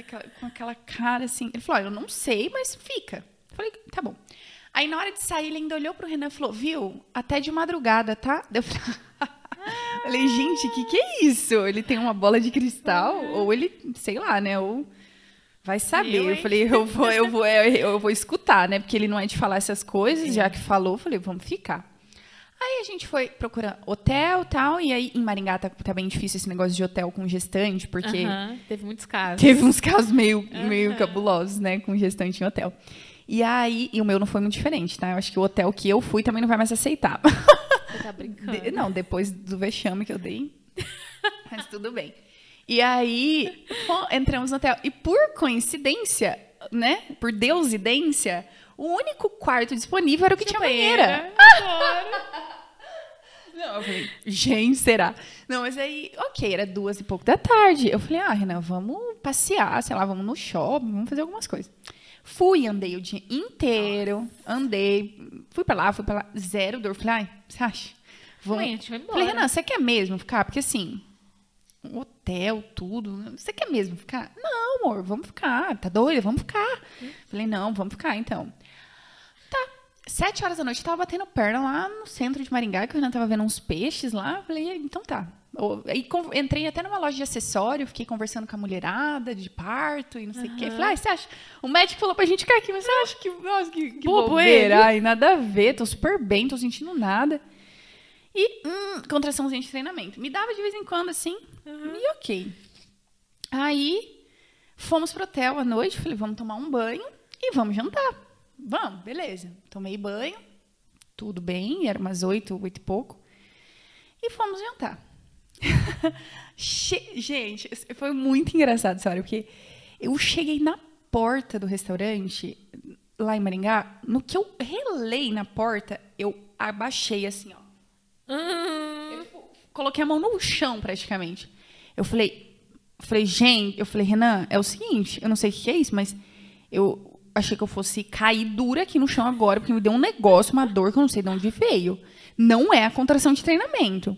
Com aquela, cara assim. Ele falou, "Olha, eu não sei, mas fica. Eu falei, tá bom. Aí na hora de sair, ele ainda olhou pro Renan e falou, viu? Até de madrugada, tá? Eu falei, falei gente, o que, que é isso? Ele tem uma bola de cristal? Ou ele, sei lá, né? Ou vai saber. Eu, eu falei, eu vou, eu vou, eu vou escutar, né? Porque ele não é de falar essas coisas, já que falou, falei, vamos ficar. Aí a gente foi procurar hotel tal, e aí em Maringá tá, tá, bem difícil esse negócio de hotel com gestante, porque. Teve muitos casos. Teve uns casos meio, meio cabulosos, né, com gestante em hotel. E aí, e o meu não foi muito diferente, tá? Eu acho que o hotel que eu fui também não vai mais aceitar. Você tá brincando? De, não, depois do vexame que eu dei. Mas tudo bem. E aí, entramos no hotel. E por coincidência, né? Por deusidência, o único quarto disponível era o que tinha, tinha banheira. banheira. Não, eu falei, gente, será? Não, mas aí, ok, era duas e pouco da tarde. Eu falei, ah, Renan, vamos passear, sei lá, vamos no shopping, vamos fazer algumas coisas. Fui, andei o dia inteiro, andei, fui pra lá, fui pra lá, zero dor. Falei, ai, você acha? Vamos. Gente, embora. Falei, Renan, você quer mesmo ficar? Porque assim, hotel, tudo, você quer mesmo ficar? Não, amor, vamos ficar. Tá doida? Vamos ficar. Hum. Falei, não, vamos ficar então. Sete horas da noite, eu tava batendo perna lá no centro de Maringá, que eu ainda tava vendo uns peixes lá. Falei, então tá. Aí entrei até numa loja de acessório, fiquei conversando com a mulherada de parto e não sei o uhum. quê. Falei, ah, você acha? O médico falou pra gente ficar aqui, mas você acha que. Nossa, que, que bobeira. Ai, nada a ver, tô super bem, tô sentindo nada. E, hum, contraçãozinha de treinamento. Me dava de vez em quando, assim, uhum. e ok. Aí, fomos pro hotel à noite, falei, vamos tomar um banho e vamos jantar. Vamos, beleza. Tomei banho, tudo bem, era umas oito, oito e pouco. E fomos jantar. Gente, foi muito engraçado, sabe? Porque eu cheguei na porta do restaurante, lá em Maringá, no que eu relei na porta, eu abaixei assim, ó. Uhum. Eu coloquei a mão no chão, praticamente. Eu falei, falei, gente, eu falei, Renan, é o seguinte, eu não sei o que é isso, mas eu achei que eu fosse cair dura aqui no chão agora, porque me deu um negócio, uma dor que eu não sei de onde veio. Não é a contração de treinamento.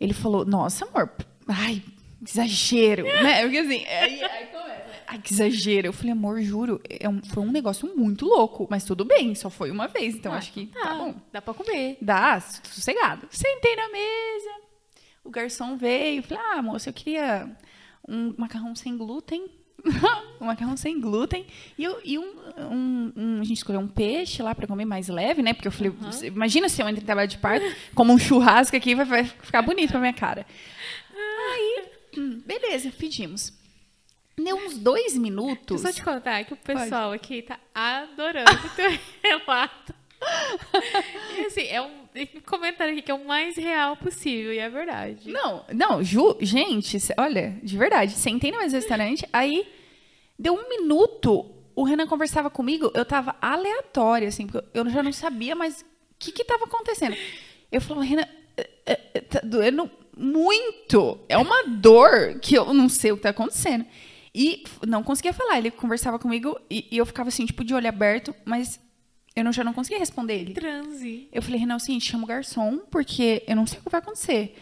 Ele falou, nossa, amor, ai, exagero, né? Porque assim, aí, aí começa. Ai, que exagero. Eu falei, amor, juro, é um, foi um negócio muito louco, mas tudo bem, só foi uma vez, então ah, acho que tá, tá bom. Dá pra comer. Dá, sossegado. Sentei na mesa, o garçom veio, falei, ah, moça, eu queria um macarrão sem glúten um macarrão sem glúten e, e um, um, um, a gente escolheu um peixe lá para comer mais leve, né? Porque eu falei, uhum. imagina se eu entro em trabalho de parto, como um churrasco aqui, vai, vai ficar bonito pra minha cara. Aí, hum, beleza, pedimos. Deu uns dois minutos. Deixa eu te contar que o pessoal Pode. aqui tá adorando o teu relato. e assim, é um comentário aqui que é o mais real possível, e é verdade. Não, não, Ju, gente, olha, de verdade, sentei no restaurante, aí deu um minuto, o Renan conversava comigo, eu tava aleatória, assim, porque eu já não sabia mais o que que tava acontecendo. Eu falava, Renan, é, é, tá doendo muito, é uma dor que eu não sei o que tá acontecendo. E não conseguia falar, ele conversava comigo e, e eu ficava assim, tipo, de olho aberto, mas eu não, já não conseguia responder ele. Transe. Eu falei, Renan, é o seguinte, chama o garçom, porque eu não sei o que vai acontecer.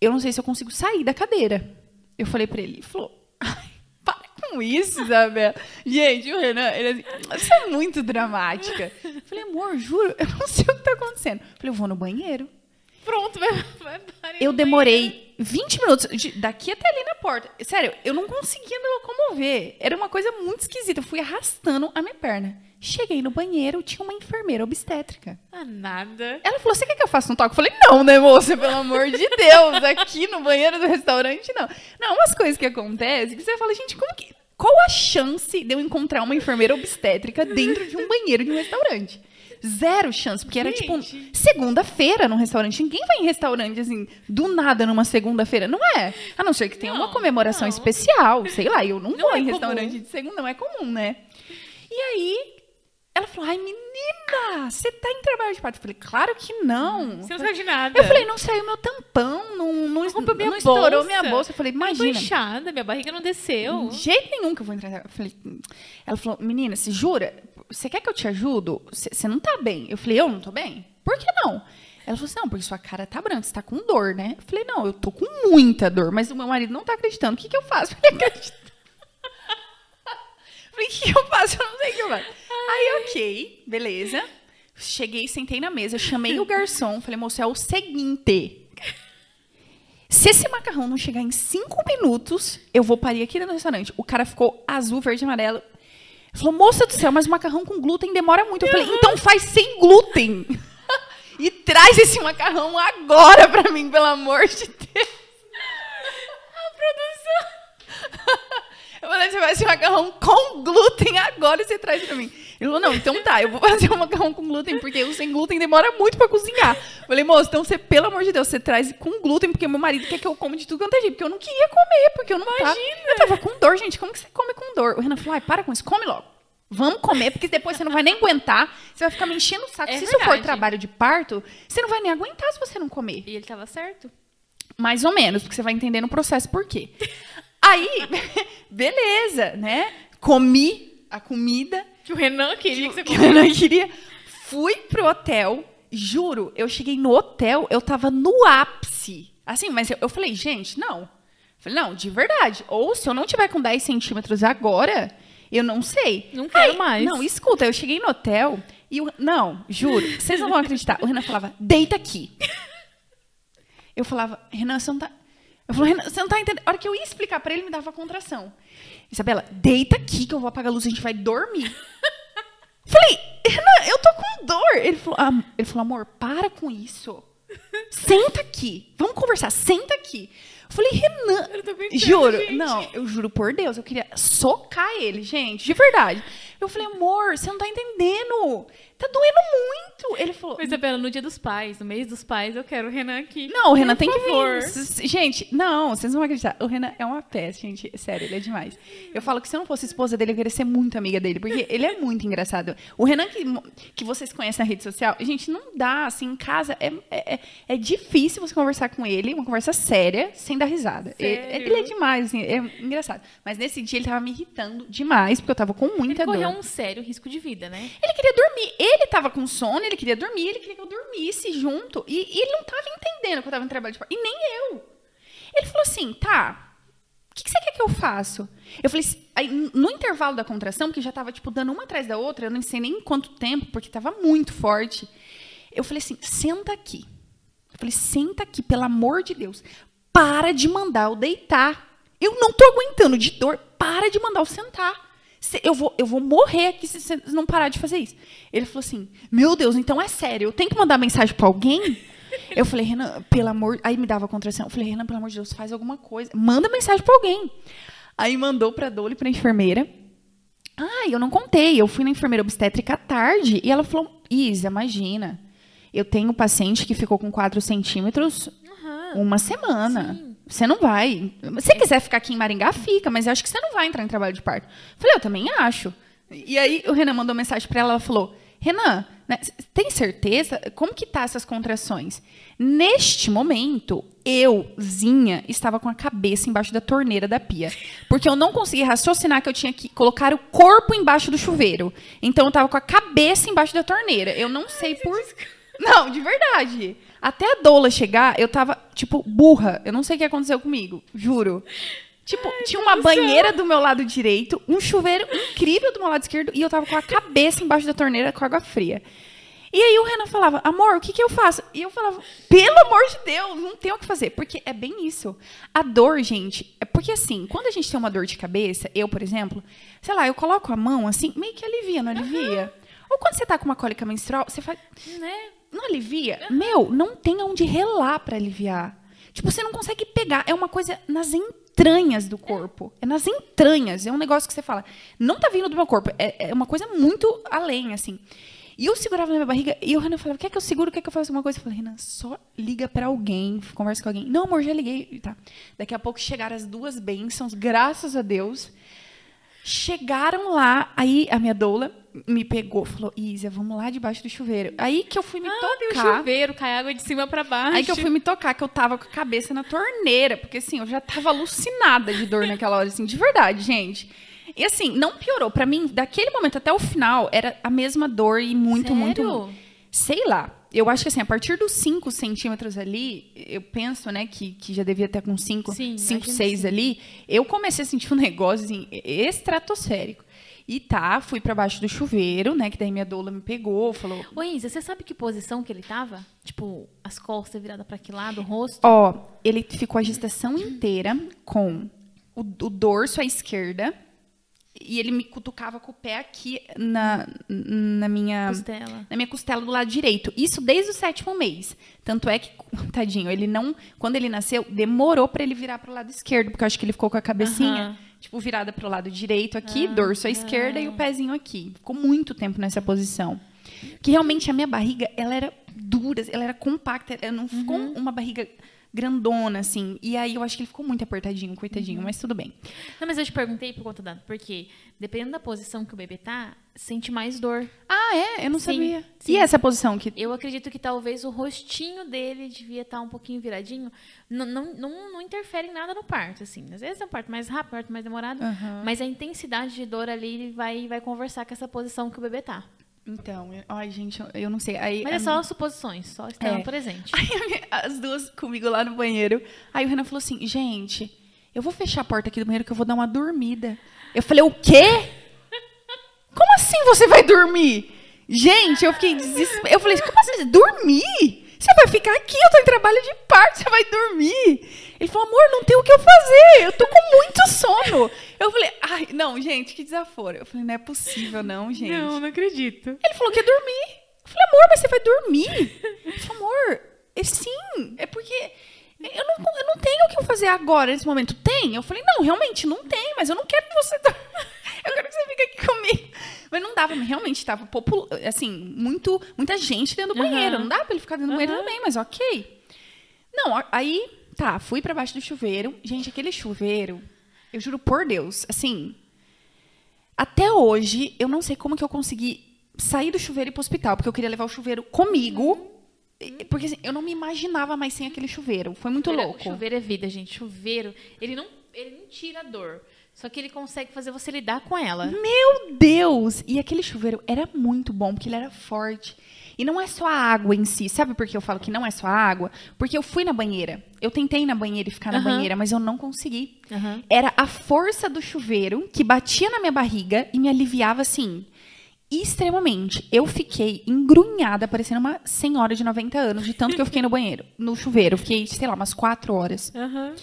Eu não sei se eu consigo sair da cadeira. Eu falei para ele, ele falou, ai, para com isso, Isabela. Gente, o Renan, ele assim, você é muito dramática. Eu falei, amor, juro, eu não sei o que tá acontecendo. Eu falei, eu vou no banheiro. Pronto, vai, vai Eu demorei 20 minutos, de, daqui até ali na porta. Sério, eu não conseguia me locomover. Era uma coisa muito esquisita. Eu fui arrastando a minha perna. Cheguei no banheiro, tinha uma enfermeira obstétrica. Ah, nada. Ela falou: Você quer que eu faça um toque? Eu falei: Não, né, moça? Pelo amor de Deus, aqui no banheiro do restaurante, não. Não, umas coisas que acontecem que você fala: Gente, como que. Qual a chance de eu encontrar uma enfermeira obstétrica dentro de um banheiro de um restaurante? Zero chance, porque era tipo segunda-feira num restaurante. Ninguém vai em restaurante assim, do nada numa segunda-feira, não é? A não ser que tenha não, uma comemoração não. especial, sei lá, eu não, não vou é em restaurante comum. de segunda, não é comum, né? E aí, ela falou, ai, menina, você tá em trabalho de parto? Eu falei, claro que não. Você não sabe de nada. Eu falei, não saiu meu tampão, não, não, não, não estourou minha bolsa. Eu falei, imagina. Eu tô inchada, minha barriga não desceu. De jeito nenhum que eu vou entrar. Eu falei, ela falou, menina, se jura, você quer que eu te ajudo? Você não tá bem. Eu falei, eu não tô bem? Por que não? Ela falou assim, não, porque sua cara tá branca, você tá com dor, né? Eu falei, não, eu tô com muita dor, mas o meu marido não tá acreditando. O que, que eu faço pra ele acreditar? Falei, o que eu faço? Eu não sei o que eu faço. Aí, ok, beleza. Cheguei, sentei na mesa, chamei o garçom, falei, moço, é o seguinte. Se esse macarrão não chegar em cinco minutos, eu vou parir aqui no restaurante. O cara ficou azul, verde e amarelo. Falou, moça do céu, mas macarrão com glúten demora muito. Eu falei, então faz sem glúten. e traz esse macarrão agora pra mim, pelo amor de Deus. A produção. Eu falei, você faz macarrão com glúten agora e você traz pra mim. Ele falou, não, então tá, eu vou fazer um macarrão com glúten, porque o sem glúten demora muito pra cozinhar. Eu falei, moço, então você, pelo amor de Deus, você traz com glúten, porque meu marido quer que eu coma de tudo quanto é jeito, porque eu não queria comer, porque eu não Imagina. tava. Eu tava com dor, gente, como que você come com dor? O Renan falou, ai, para com isso, come logo. Vamos comer, porque depois você não vai nem aguentar, você vai ficar me enchendo o saco. É se isso for trabalho de parto, você não vai nem aguentar se você não comer. E ele tava certo? Mais ou menos, porque você vai entender no processo por quê. Aí, beleza, né? Comi a comida Que o Renan queria que você que eu não queria. Fui pro hotel, juro, eu cheguei no hotel, eu tava no ápice. Assim, mas eu, eu falei, gente, não. Falei, não, de verdade. Ou se eu não tiver com 10 centímetros agora, eu não sei. Não quero mais. Não, escuta, eu cheguei no hotel e o. Não, juro, vocês não vão acreditar. O Renan falava, deita aqui. Eu falava, Renan, você não tá. Eu falei, Renan, você não tá entendendo. A hora que eu ia explicar pra ele, me dava contração. Isabela, deita aqui que eu vou apagar a luz, a gente vai dormir. Falei, Renan, eu tô com dor. Ele falou, "Am- ele falou, amor, para com isso. Senta aqui. Vamos conversar, senta aqui. Eu falei, Renan, Eu tô aguentando, juro. gente. Não, eu juro por Deus, eu queria socar ele, gente, de verdade. Eu falei, amor, você não tá entendendo. Tá doendo muito. Ele falou, Mas, Isabela, no dia dos pais, no mês dos pais, eu quero o Renan aqui. não, o Renan tem que favor. vir. S- Gente, não, vocês não vão acreditar. O Renan é uma peça, gente. Sério, ele é demais. Eu falo que se eu não fosse esposa dele, eu queria ser muito amiga dele, porque ele é muito engraçado. O Renan que, que vocês conhecem na rede social, gente, não dá, assim, em casa, é, é, é difícil você conversar com ele, uma conversa séria, sem dar risada. Ele, Sério? ele é demais, assim, é engraçado. Mas nesse dia ele tava me irritando demais, porque eu tava com Ele muita dor. correu um sério risco de vida, né? Ele queria dormir. Ele tava com sono, ele queria dormir, ele queria que eu dormisse junto. E, e ele não tava entendendo que eu tava em trabalho de parto. E nem eu. Ele falou assim, tá, o que, que você quer que eu faça? Eu falei, "Se- aí, no intervalo da contração, que já tava, tipo, dando uma atrás da outra, eu não sei nem quanto tempo, porque tava muito forte. Eu falei assim, senta aqui. Eu falei, senta aqui, pelo amor de Deus. Para de mandar eu deitar. Eu não tô aguentando de dor. Para de mandar eu sentar. Se- Eu vou, eu vou morrer aqui se você não parar de fazer isso. Ele falou assim: Meu Deus, então é sério, eu tenho que mandar mensagem pra alguém? Eu falei, Renan, pelo amor. Aí me dava contração. Eu falei, Renan, pelo amor de Deus, faz alguma coisa. Manda mensagem pra alguém. Aí mandou pra Dole, pra enfermeira. Ah, eu não contei. Eu fui na enfermeira obstétrica à tarde e ela falou: Isa, imagina. Eu tenho um paciente que ficou com 4 centímetros. Uma semana. Sim. Você não vai. Se você quiser ficar aqui em Maringá, fica, mas eu acho que você não vai entrar em trabalho de parto. Falei, eu também acho. E aí o Renan mandou mensagem para ela, ela falou: Renan, né, tem certeza? Como que tá essas contrações? Neste momento, eu, Zinha, estava com a cabeça embaixo da torneira da pia. Porque eu não conseguia raciocinar que eu tinha que colocar o corpo embaixo do chuveiro. Então eu estava com a cabeça embaixo da torneira. Eu não sei por. Não, de verdade. Até a doula chegar, eu tava, tipo, burra. Eu não sei o que aconteceu comigo, juro. Tipo, tinha uma banheira do meu lado direito, um chuveiro incrível do meu lado esquerdo, e eu tava com a cabeça embaixo da torneira com água fria. E aí o Renan falava, amor, o que, que eu faço? E eu falava, pelo amor de Deus, não tem o que fazer. Porque é bem isso. A dor, gente, é porque assim, quando a gente tem uma dor de cabeça, eu, por exemplo, sei lá, eu coloco a mão assim, meio que alivia, não alivia? Ou quando você tá com uma cólica menstrual, você faz. Né? Não alivia? Meu, não tem onde relar pra aliviar. Tipo, você não consegue pegar. É uma coisa nas entranhas do corpo. É nas entranhas. É um negócio que você fala, não tá vindo do meu corpo. É, é uma coisa muito além, assim. E eu segurava na minha barriga e o Renan falava: quer que eu seguro? Quer que eu faça alguma coisa? Eu falei: Renan, só liga pra alguém, conversa com alguém. Não, amor, já liguei. Tá. Daqui a pouco chegaram as duas bênçãos, graças a Deus. Chegaram lá, aí a minha doula me pegou, falou: Isa, vamos lá debaixo do chuveiro. Aí que eu fui me Ah, tocar. chuveiro, cai água de cima pra baixo. Aí que eu fui me tocar, que eu tava com a cabeça na torneira, porque assim, eu já tava alucinada de dor naquela hora, assim, de verdade, gente. E assim, não piorou. Pra mim, daquele momento até o final, era a mesma dor e muito, muito, Sério? muito. Sei lá. Eu acho que assim, a partir dos 5 centímetros ali, eu penso, né, que, que já devia estar com 5, Sim, 5, imagino 6 sim. ali, eu comecei a sentir um negócio assim, estratosférico. E tá, fui pra baixo do chuveiro, né, que daí minha doula me pegou, falou, Ô, Isa, você sabe que posição que ele tava? Tipo, as costas viradas pra que lado, o rosto? Ó, ele ficou a gestação inteira com o, o dorso à esquerda e ele me cutucava com o pé aqui na, na minha Costela. na minha costela do lado direito. Isso desde o sétimo mês. Tanto é que, tadinho, ele não, quando ele nasceu, demorou pra ele virar pro lado esquerdo, porque eu acho que ele ficou com a cabecinha Aham. tipo virada pro lado direito aqui, dorso à esquerda e o pezinho aqui. Ficou muito tempo nessa posição. Que realmente a minha barriga, ela era dura, ela era compacta, ela não ficou uma barriga grandona assim. E aí eu acho que ele ficou muito apertadinho, coitadinho, mas tudo bem. Não, mas eu te perguntei por conta da. Porque dependendo da posição que o bebê tá, sente mais dor. Ah, é? Eu não Sim, sabia. sim. E essa posição que Eu acredito que talvez o rostinho dele devia estar um pouquinho viradinho. Não, não, não, não interfere em nada no parto, assim. Às vezes é um parto mais rápido, um parto mais demorado. Aham. Mas a intensidade de dor ali vai, vai conversar com essa posição que o bebê tá. Então, eu- ai, gente, eu, eu não sei. Aí, Mas é só suposições, só estando É. presente. Aí as duas comigo lá no banheiro. Aí o Renan falou assim: gente, eu vou fechar a porta aqui do banheiro que eu vou dar uma dormida. Eu falei: o quê? Como assim você vai dormir? Gente, eu fiquei desesperada. Eu falei: como assim? Dormir? Você vai ficar aqui, eu tô em trabalho de parto, você vai dormir. Ele falou, amor, não tem o que eu fazer, eu tô com muito sono. Eu falei, ai, não, gente, que desaforo. Eu falei, não é possível, não, gente. não acredito. Ele falou que ia dormir. Eu falei, amor, mas você vai dormir? Ele falou, amor, é sim. É porque eu não, eu não tenho o que eu fazer agora, nesse momento. Tem? Eu falei, não, realmente não tem, mas eu não quero que você... Eu quero que você fique aqui comigo. Mas não dava, realmente estava assim, muito, muita gente dentro do banheiro. Não dava pra ele ficar dentro do banheiro Aham. também, mas ok. Não, aí, tá, fui pra baixo do chuveiro. Gente, aquele chuveiro, eu juro por Deus, assim, até hoje, eu não sei como que eu consegui sair do chuveiro e ir pro hospital, porque eu queria levar o chuveiro comigo. Porque assim, eu não me imaginava mais sem aquele chuveiro. Foi muito Chuveiro- louco. Chuveiro é vida, gente. Chuveiro, ele não, ele não tira a dor. Só que ele consegue fazer você lidar com ela. Meu Deus! E aquele chuveiro era muito bom, porque ele era forte. E não é só a água em si. Sabe por que eu falo que não é só a água? Porque eu fui na banheira. Eu tentei ir na banheira e ficar na banheira, mas eu não consegui. Aham. Era a força do chuveiro que batia na minha barriga e me aliviava assim. Extremamente. Eu fiquei engrunhada, parecendo uma senhora de 90 anos, de tanto que eu fiquei no banheiro, no chuveiro. Fiquei, sei lá, umas quatro horas. Aham.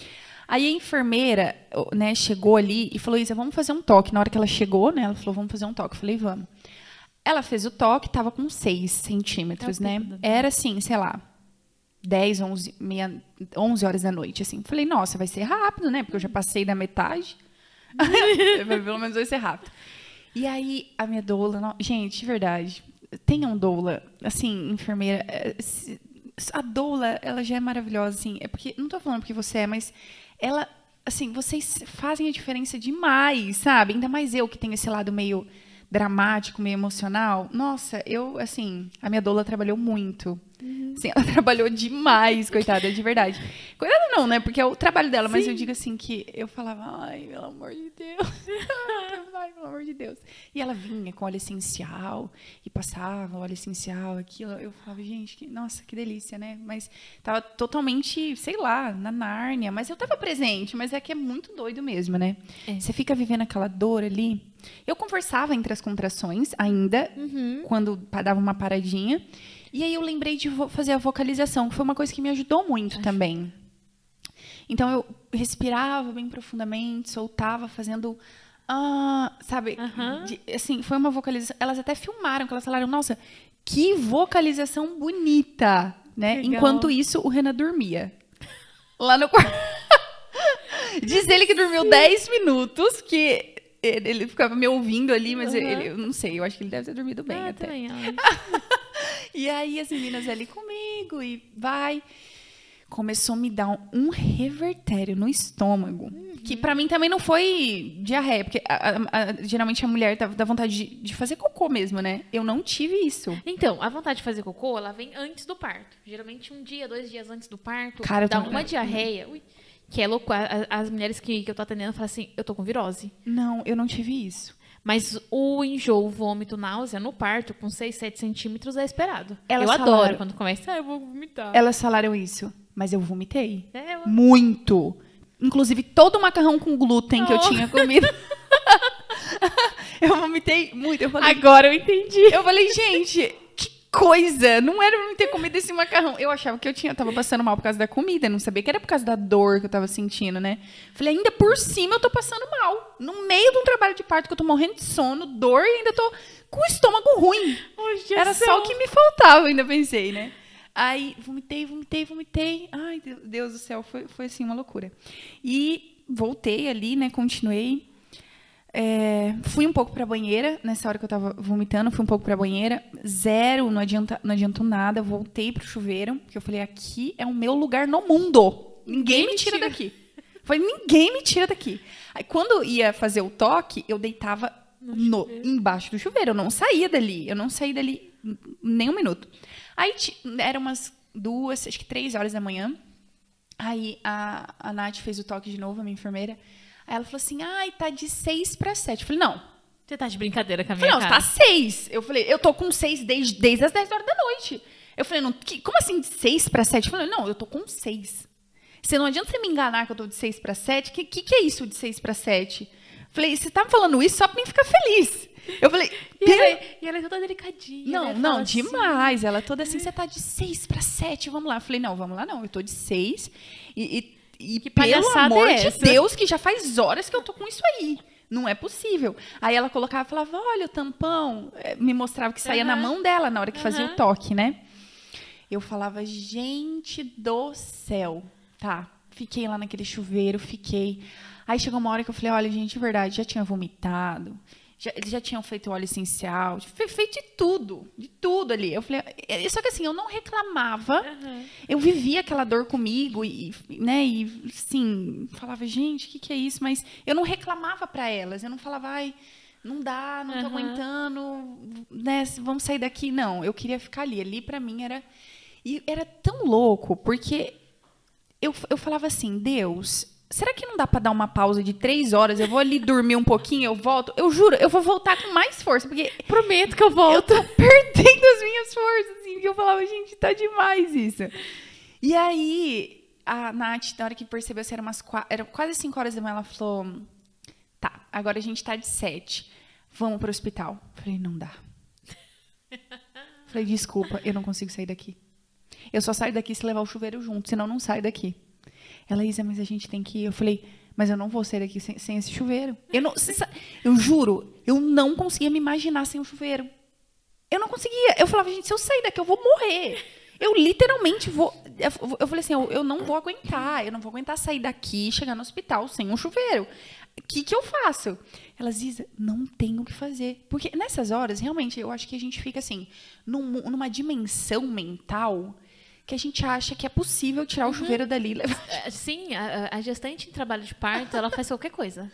Aí a enfermeira, né, chegou ali e falou: Isa, vamos fazer um toque. Na hora que ela chegou, né, ela falou: vamos fazer um toque. Eu falei: vamos. Ela fez o toque, tava com 6 centímetros, É né? Era assim, sei lá, 10, 11, meia, 11 horas da noite, assim. Falei: nossa, vai ser rápido, né? Porque eu já passei da metade. Pelo menos vai ser rápido. E aí, a minha doula, no- gente, de verdade, tenham doula, assim, enfermeira. eh, A doula, ela já é maravilhosa, assim. É porque, não tô falando porque você é, mas ela, assim, vocês fazem a diferença demais, sabe? Ainda mais eu que tenho esse lado meio dramático, meio emocional. Nossa, eu, assim, a minha doula trabalhou muito. Assim, ela trabalhou demais, coitada, de verdade. Coitada não, né? Porque é o trabalho dela, mas Sim. eu digo assim que eu falava, ai, pelo amor de Deus. ai, pelo amor de Deus. E ela vinha com óleo essencial e passava óleo essencial, aquilo. Eu falava, gente, que, nossa, que delícia, né? Mas tava totalmente, sei lá, na Nárnia. Mas eu tava presente, mas é que é muito doido mesmo, né? É. Você fica vivendo aquela dor ali. Eu conversava entre as contrações ainda, quando pa- dava uma paradinha. E aí eu lembrei de fazer a vocalização, que foi uma coisa que me ajudou muito também. Então eu respirava bem profundamente, soltava, fazendo. ah, sabe? Aham. de- assim, foi uma vocalização. Elas até filmaram, que elas falaram, nossa, que vocalização bonita. Né? Legal. Enquanto isso, o Renan dormia. Lá no quarto. Diz ele que dormiu 10 minutos, que ele, ele ficava me ouvindo ali, mas Aham. ele, eu não sei, eu acho que ele deve ter dormido bem Ah, até. também. E aí as meninas ali comigo e vai. Começou a me dar um, um revertério no estômago. Que pra mim também não foi diarreia, porque a- a- a- geralmente a mulher dá, dá vontade de, de fazer cocô mesmo, né? Eu não tive isso. Então, a vontade de fazer cocô, ela vem antes do parto. Geralmente um dia, dois dias antes do parto. Cara, dá tô- uma diarreia. Ui, que é louco. As mulheres que, que eu tô atendendo falam assim, eu tô com virose. Não, eu não tive isso. Mas o enjoo, vômito, náusea no parto, com 6, 7 centímetros, é esperado. Elas eu falaram- adoro quando começa, ah, eu vou vomitar. Elas falaram isso, mas eu vomitei. É, eu- Muito. Inclusive, todo o macarrão com glúten que eu Oh. tinha comido. eu vomitei muito. Eu falei, Agora eu entendi. eu falei, gente, coisa. Não era pra eu ter comido esse macarrão. Eu achava que eu tinha, tava passando mal por causa da comida. Não sabia que era por causa da dor que eu tava sentindo, né? Falei, ainda por cima eu tô passando mal. No meio de um trabalho de parto que eu tô morrendo de sono, dor e ainda tô com o estômago ruim. Era só o que me faltava, ainda pensei, né? Aí, vomitei, vomitei, vomitei. Ai, Deu- Deus do céu, foi, foi assim uma loucura. E voltei ali, né? Continuei. É, fui um pouco pra banheira, nessa hora que eu tava vomitando, fui um pouco pra banheira. Zero, não, adianta, não adiantou nada. Voltei pro chuveiro, porque eu falei, aqui é o meu lugar no mundo. Ninguém me tira daqui. Falei, ninguém me tira daqui. Aí, quando ia fazer o toque, eu deitava no, embaixo do chuveiro. Eu não saía dali. Eu não saí dali nem um minuto. Aí eram umas duas, acho que três horas da manhã. Aí a, a Nath fez o toque de novo, a minha enfermeira. Aí ela falou assim: ai, tá de seis para sete. Eu falei, não. Você tá de brincadeira com a Eu minha falei, não, cara. tá seis. Eu falei, eu tô com seis desde, desde as 10 horas da noite. Eu falei, não, que- como assim de seis para sete? Eu falei, não, eu tô com seis. Você não adianta você me enganar que eu tô de seis para sete. O que, que, que é isso de seis para sete? Falei, você tá me falando isso só pra mim ficar feliz. Eu falei, E ela, e ela é toda delicadinha. não, né? não, assim, demais. Ela toda assim, você tá de seis para sete, vamos lá. Eu falei, não, vamos lá não, eu tô de seis. E, e, e Que pelo amor é de? Deus, que já faz horas que eu tô com isso aí. Não é possível. Aí ela colocava e falava, olha o tampão. Eh, Me mostrava que saía na Aham. mão dela na hora que fazia o toque, né? Eu falava, gente do céu. Tá, fiquei lá naquele chuveiro, fiquei. Aí chegou uma hora que eu falei, olha, gente, de verdade, já tinha vomitado. Já, eles já tinham feito óleo essencial, fe- feito de tudo, de tudo ali. Eu falei, eh, só que assim, eu não reclamava, Aham. eu vivia aquela dor comigo e, né, e assim, falava, gente, o que, que é isso? Mas eu não reclamava para elas, eu não falava, ai, não dá, não tô Aham. aguentando, né, vamos sair daqui. Não, eu queria ficar ali. Ali para mim era e era tão louco, porque eu, eu falava assim, Deus, será que não dá para dar uma pausa de três horas? Eu vou ali dormir um pouquinho, eu volto. Eu juro, eu vou voltar com mais força, porque Prometo que eu eu volto. tô perdendo as minhas forças, assim, porque eu falava, gente, tá demais isso. E aí, a Nath, na hora que percebeu, assim, era, umas qua- era quase 5 horas da manhã, ela falou, tá, agora a gente tá de 7, vamos pro hospital. Falei, não dá. Falei, desculpa, eu não consigo sair daqui. Eu só saio daqui se levar o chuveiro junto, senão eu não saio daqui. Ela, Isa, mas a gente tem que ir. Eu falei, mas eu não vou sair daqui sem, sem esse chuveiro. Eu, não, eu juro, eu não conseguia me imaginar sem o chuveiro. Eu não conseguia. Eu falava, gente, se eu sair daqui, eu vou morrer. Eu literalmente vou. Eu, eu falei assim, eu, eu não vou aguentar. Eu não vou aguentar sair daqui e chegar no hospital sem um chuveiro. O que, que eu faço? Elas dizem, não tem o que fazer. Porque nessas horas, realmente, eu acho que a gente fica assim, num- numa dimensão mental que a gente acha que é possível tirar o chuveiro dali e levar. É, Sim, a, a- gestante em trabalho de parto, ela faz qualquer coisa.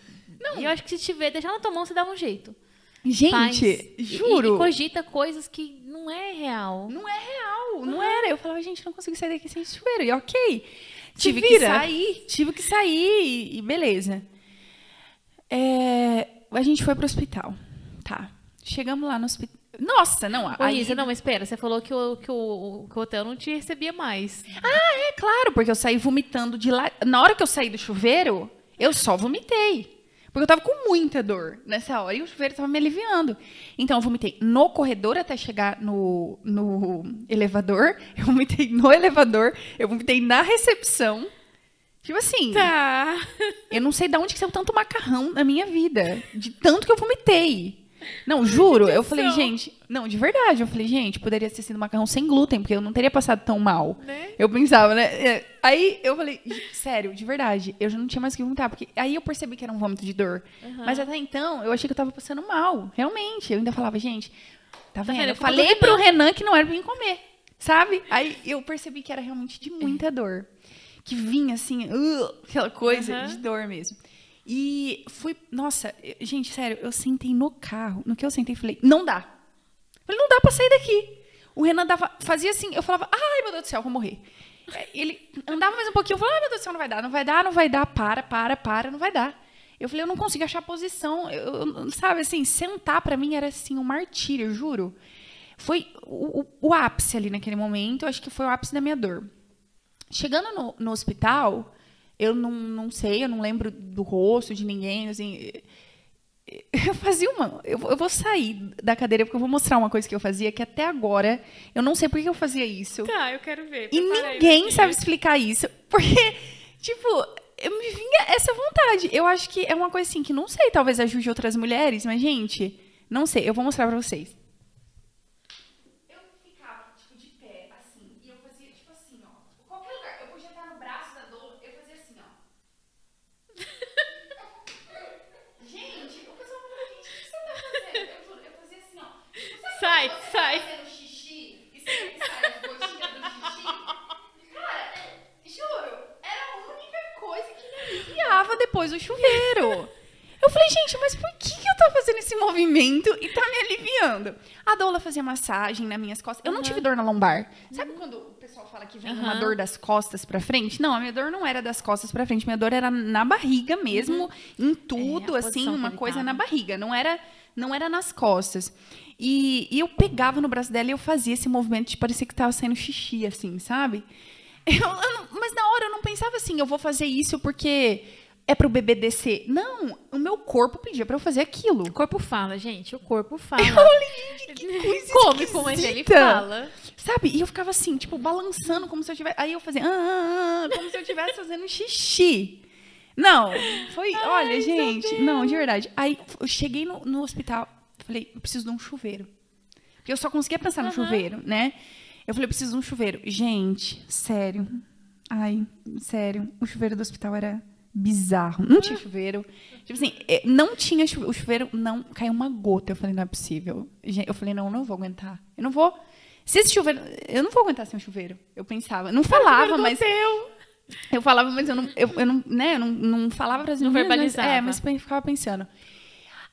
E eu acho que se tiver, deixar na tua mão, você dá um jeito. Faz. Gente, E- juro. E, cogita coisas que não é real. Não é real, não era. Eu falava, gente, não consigo sair daqui sem chuveiro. E ok. Tive que sair, tive que sair e, e beleza. É, a gente foi pro hospital. Tá. Chegamos lá no hospital. Nossa, não. Ô, aí, Isa, não, mas espera, você falou que o, que, o, que o hotel não te recebia mais. É claro, porque eu saí vomitando de lá. Na hora que eu saí do chuveiro, eu só vomitei. Porque eu tava com muita dor nessa hora e o chuveiro tava me aliviando. Então eu vomitei no corredor até chegar no, no elevador. Eu vomitei no elevador. Eu vomitei na recepção. Tipo assim, Tá. eu não sei de onde que saiu tanto macarrão na minha vida. De tanto que eu vomitei. Não, juro. Eu falei, gente. Não, de verdade. Eu falei, gente, poderia ter sido macarrão sem glúten, porque eu não teria passado tão mal. Né? Eu pensava, né? É, Aí eu falei, sério, de verdade, eu já não tinha mais o que vomitar, porque aí eu percebi que era um vômito de dor. Mas até então, eu achei que eu tava passando mal, realmente. Eu ainda falava, gente, tá vendo? vendo? Eu É culpa do falei Renan. pro Renan que não era pra mim comer, sabe? Aí eu percebi que era realmente de muita dor. Que vinha assim, uh, aquela coisa Aham. de dor mesmo. E fui, nossa, eu- gente, sério, eu sentei no carro. No que eu sentei, falei, não dá. Falei, não dá pra sair daqui. O Renan dava, fazia assim, eu falava, ai meu Deus do céu, eu vou morrer. É, Ele andava mais um pouquinho, eu falava, ai meu Deus do céu, não vai dar, não vai dar, não vai dar, para, para, para, não vai dar. Eu falei, eu não consigo achar posição. Eu, eu- sabe, assim, sentar pra mim era assim um martírio, eu juro. Foi o, o- o ápice ali naquele momento, eu acho que foi o ápice da minha dor. Chegando no, no hospital, eu não, não sei, eu não lembro do rosto de ninguém, assim. Eu fazia uma. Eu, vou- eu vou sair da cadeira porque eu vou mostrar uma coisa que eu fazia que até agora eu não sei por que eu fazia isso. Tá, eu quero ver. E ninguém sabe explicar isso. Porque, tipo, eu me vinha essa vontade. Eu acho que é uma coisa assim que não sei, talvez ajude outras mulheres, mas, gente, não sei. Eu vou mostrar pra vocês. Eu ficava, tipo, de pé, assim, e eu fazia, tipo assim, ó. Qualquer lugar. Eu podia estar no braço da Dola, eu fazia assim, ó. Gente, o pessoal falou, gente, o que você tá fazendo? Eu juro, eu fazia assim, ó. Tipo, sabe Sai, sai. Fazendo xixi e que saia as gotinhas do xixi? Cara, juro, era a única coisa que me aliviava depois do chuveiro. Eu falei, gente, mas por que, tô fazendo esse movimento e tá me aliviando? A Doula fazia massagem nas minhas costas. Eu não tive dor na lombar. Sabe quando o pessoal fala que vem uma Aham. dor das costas pra frente? Não, a minha dor não era das costas pra frente. Minha dor era na barriga mesmo, em tudo, a assim, uma coisa na barriga. Não era, não era nas costas. E, e eu pegava no braço dela e eu fazia esse movimento de parecer que tava saindo xixi, assim, sabe? Eu- eu mas na hora eu não pensava assim, eu vou fazer isso porque é pro bebê descer. Não, o meu corpo pedia pra eu fazer aquilo. O corpo fala, gente. O corpo fala. Eu falei, gente, que coisa Cômico, mas ele fala. Sabe? E eu ficava assim, tipo, balançando como se eu tivesse. Aí eu fazia, ah, ah, ah, como se eu estivesse fazendo xixi. Não, foi. olha, gente. Não, de verdade. Aí eu cheguei no, no hospital, falei, eu preciso de um chuveiro. Porque eu só conseguia pensar no Aham. chuveiro, né? Eu falei, eu preciso de um chuveiro. Gente, sério. Ai, sério. O chuveiro do hospital era bizarro. Não tinha chuveiro. Tipo assim, eh, não tinha chuveiro. O chuveiro não caiu uma gota. Eu falei, não é possível. Eu falei, não, eu não vou aguentar. Eu não vou. Se esse chuveiro. Eu não vou aguentar sem um chuveiro. Eu pensava. Não falava, mas. Eu falava, mas eu não, eu, eu não, né, eu não, não falava para as Não meninas, mas- verbalizava. É, mas eu ficava pensando.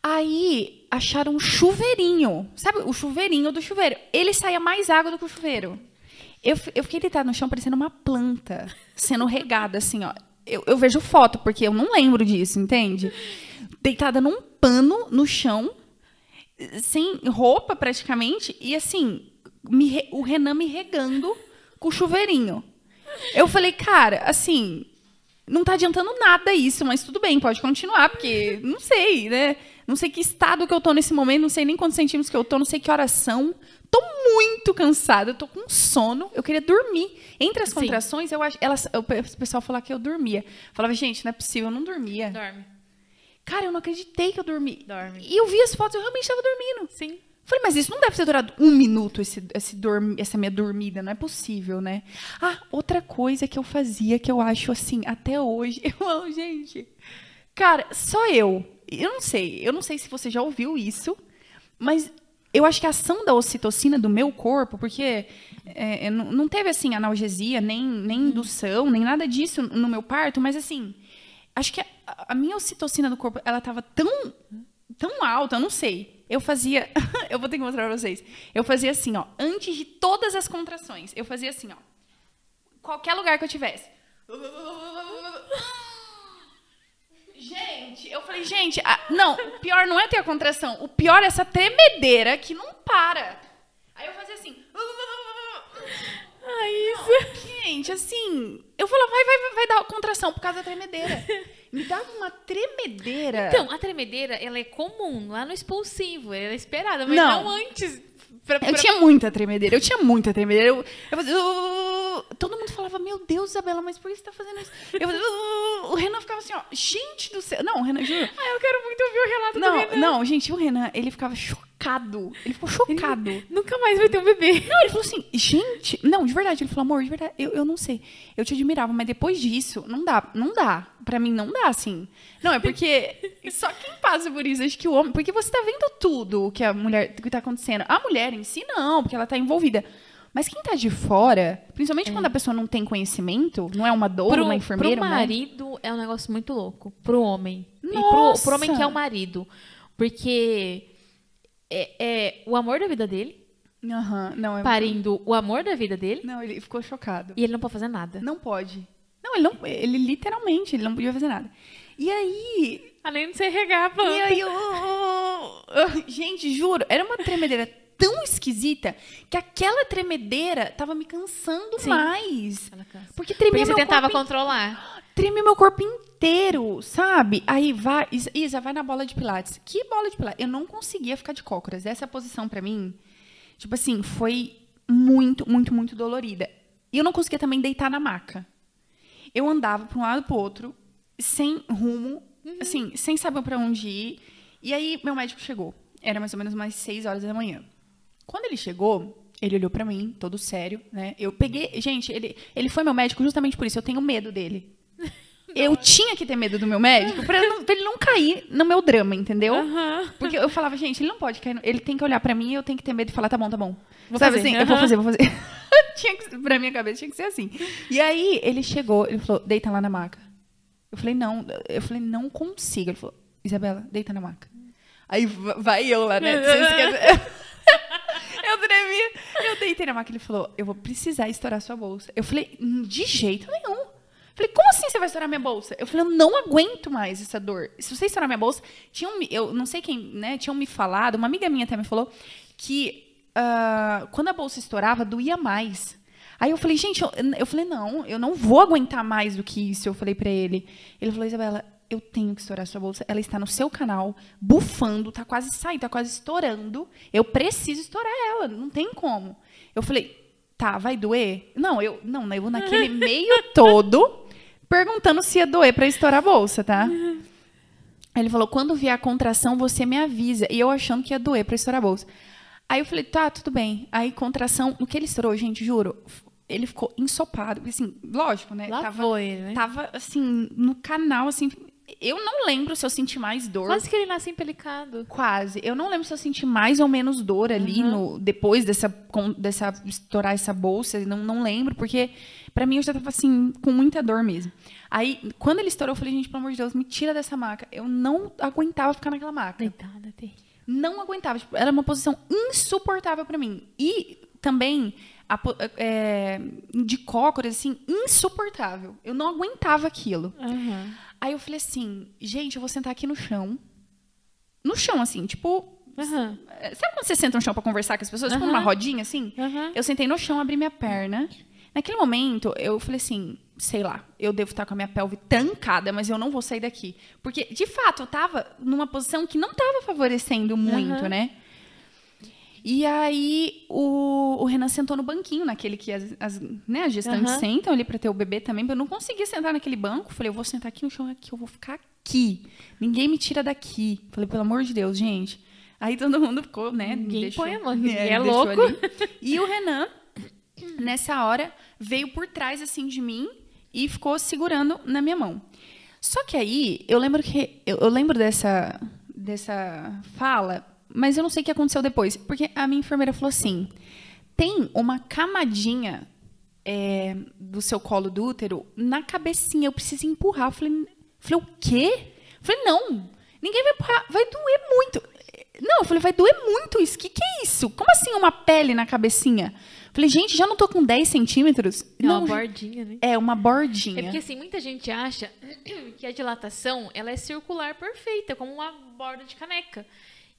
Aí acharam um chuveirinho, sabe? O chuveirinho do chuveiro. Ele saía mais água do que o chuveiro. Eu, eu fiquei deitada no chão parecendo uma planta sendo regada, assim, ó. Eu, eu vejo foto, porque eu não lembro disso, entende? Deitada num pano no chão, sem roupa praticamente, e assim, me o Renan me regando com o chuveirinho. Eu falei, cara, assim, não tá adiantando nada isso, mas tudo bem, pode continuar, porque não sei, né? Não sei que estado que eu tô nesse momento, não sei nem quantos centímetros que eu tô, não sei que horas são. Tô muito cansada, eu tô com sono, eu queria dormir. Entre as Sim. contrações, eu acho, elas, o pe- o pessoal falava que eu dormia. Falava, gente, não é possível, eu não dormia. Dorme. Cara, eu não acreditei que eu dormi. Dorme. E eu vi as fotos, eu realmente estava dormindo. Sim. Falei, mas isso não deve ter durado um minuto, esse, esse dormi- essa minha dormida, não é possível, né? Ah, outra coisa que eu fazia que eu acho assim, até hoje, eu amo, gente. Cara, só eu. Eu não sei, eu não sei se você já ouviu isso, mas eu acho que a ação da ocitocina do meu corpo, porque é, é, não não teve assim analgesia, nem, nem indução, nem nada disso no meu parto, mas assim, acho que a, a minha ocitocina do corpo, ela tava tão tão alta, eu não sei. Eu fazia, eu vou ter que mostrar pra vocês. Eu fazia assim, ó, antes de todas as contrações, eu fazia assim, ó. Qualquer lugar que eu tivesse. Gente, eu falei, gente, a- não, o pior não é ter a contração, o pior é essa tremedeira que não para. Aí eu fazia assim. Ah, isso. Gente, assim, eu falava, vai, vai, vai, vai dar contração por causa da tremedeira. Me dava uma tremedeira. Então, a tremedeira, ela é comum lá no expulsivo. Ela é esperada, mas Não. não, antes. Pra, Eu pra- tinha muita tremedeira, eu tinha muita tremedeira. Eu, eu fazia. "Uh", todo mundo falava, meu Deus, Isabela, mas por que você tá fazendo isso? Eu fazia, "Uh", o Renan ficava assim, ó, gente do céu. Não, o Renan, juro. Ah, eu quero muito ouvir o relato do Renan. Não, não, gente, o Renan, ele ficava chocado. Ele ficou chocado. Nunca mais vai ter um bebê. Não, ele falou assim, gente, não, de verdade, ele falou, amor, de verdade, eu, eu não sei. Eu te admirava, mas depois disso, não dá, não dá. Pra mim, não dá, assim. Não, é porque só quem passa por isso, acho que o homem. Porque você tá vendo tudo o que a mulher, o que tá acontecendo. A mulher em si, não, porque ela tá envolvida. Mas quem tá de fora, principalmente quando a pessoa não tem conhecimento, não é uma doula, Pro, uma enfermeira, pro um marido é um negócio muito louco. Pro homem. E pro, Nossa! pro homem que é o marido. Porque é, é o amor da vida dele, Aham, não, é. parindo o amor da vida dele, Não, ele ficou chocado. e ele não pode fazer nada. Não pode. Não, ele não. Ele literalmente, ele não podia fazer nada. E aí. Além de você regar a planta. E aí, eu, eu- gente, juro, era uma tremedeira tão esquisita que aquela tremedeira tava me cansando Sim. mais. Ela cansa. Porque tremia Porque você meu tentava corpo controlar. treme meu corpo inteiro, sabe? Aí vai, Isa, vai na bola de pilates. Que bola de pilates? Eu não conseguia ficar de cócoras. Essa posição pra mim, tipo assim, foi muito, muito, muito dolorida. E eu não conseguia também deitar na maca. Eu andava pra um lado pro outro, sem rumo, assim, sem saber pra onde ir. E aí meu médico chegou. Era mais ou menos umas 6 horas da manhã. Quando ele chegou, ele olhou pra mim, todo sério, né? Eu peguei, gente, ele, ele foi meu médico justamente por isso. Eu tenho medo dele. Eu tinha que ter medo do meu médico pra, não- pra ele não cair no meu drama, entendeu? Porque eu falava, gente, ele não pode cair. no- Ele tem que olhar pra mim e eu tenho que ter medo e falar, tá bom, tá bom. Vou Sabe fazer, assim? Eu vou fazer, vou fazer. tinha que, pra minha cabeça tinha que ser assim. E aí ele chegou, ele falou, deita lá na maca. Eu falei, não, eu falei, não consigo. Ele falou, Isabela, deita na maca. Aí va- vai eu lá, né? Eu tremia. Eu deitei na maca. Ele falou, eu vou precisar estourar sua bolsa. Eu falei, "Hum, de jeito nenhum. Falei, como assim você vai estourar minha bolsa? Eu falei, eu não aguento mais essa dor. Se você estourar minha bolsa, tinham, me- eu não sei quem, né, tinham me falado, uma amiga minha até me falou, que ah, quando a bolsa estourava, doía mais. Aí eu falei, gente, eu, eu falei, não, eu não vou aguentar mais do que isso. Eu falei pra ele. Ele falou, Isabela, eu tenho que estourar sua bolsa. Ela está no seu canal, bufando, tá quase saindo, tá quase estourando. Eu preciso estourar ela, não tem como. Eu falei, tá, vai doer? Não, eu, não, eu naquele meio todo perguntando se ia doer pra estourar a bolsa, tá? Aí ele falou, quando vier a contração, você me avisa. E eu achando que ia doer pra estourar a bolsa. Aí eu falei, tá, tudo bem. Aí, contração, no que ele estourou, gente, juro, ele ficou ensopado. Assim, lógico, né? Lá tava, foi, né? tava, assim, no canal, assim. Eu não lembro se eu senti mais dor. Quase que ele nasce empelicado. Quase. Eu não lembro se eu senti mais ou menos dor ali no, depois dessa, com- dessa estourar essa bolsa. Não, não lembro, porque pra mim eu já tava assim, com muita dor mesmo. Aí, quando ele estourou, eu falei, gente, pelo amor de Deus, me tira dessa maca. Eu não aguentava ficar naquela maca. Deitada, terrível. Não aguentava. Tipo, era uma posição insuportável pra mim. E também a é, de cócoras, assim, insuportável. Eu não aguentava aquilo. Aham. Aí eu falei assim, gente, eu vou sentar aqui no chão. No chão, assim, tipo. É, Sabe quando você senta no chão pra conversar com as pessoas? Tipo Aham. numa rodinha, assim? Aham. Eu sentei no chão, abri minha perna. Naquele momento, eu falei assim, sei lá, eu devo estar com a minha pelve trancada, mas eu não vou sair daqui. Porque, de fato, eu tava numa posição que não tava favorecendo muito, né? E aí, o, o Renan sentou no banquinho, naquele que as, as, né, as gestantes Aham. sentam ali pra ter o bebê também. Eu não conseguia sentar naquele banco. Falei, eu vou sentar aqui no chão, aqui, eu vou ficar aqui. Ninguém me tira daqui. Falei, pelo amor de Deus, gente. Aí todo mundo ficou, né? Ninguém deixou- põe a mão, ninguém me é deixou louco. ali. E o Renan, nessa hora, veio por trás, assim, de mim e ficou segurando na minha mão. Só que aí, eu lembro que... Eu, eu lembro dessa, dessa fala, mas eu não sei o que aconteceu depois. Porque a minha enfermeira falou assim, tem uma camadinha é, do seu colo do útero na cabecinha, eu preciso empurrar. Eu falei, falei o quê? Eu falei, não, ninguém vai empurrar, vai doer muito. Não, eu falei, vai doer muito isso. Que que é isso? Como assim uma pele na cabecinha? Falei, gente, já não tô com 10 centímetros? É uma não, bordinha, né? é uma bordinha. É porque assim, muita gente acha que a dilatação ela é circular perfeita, como uma borda de caneca.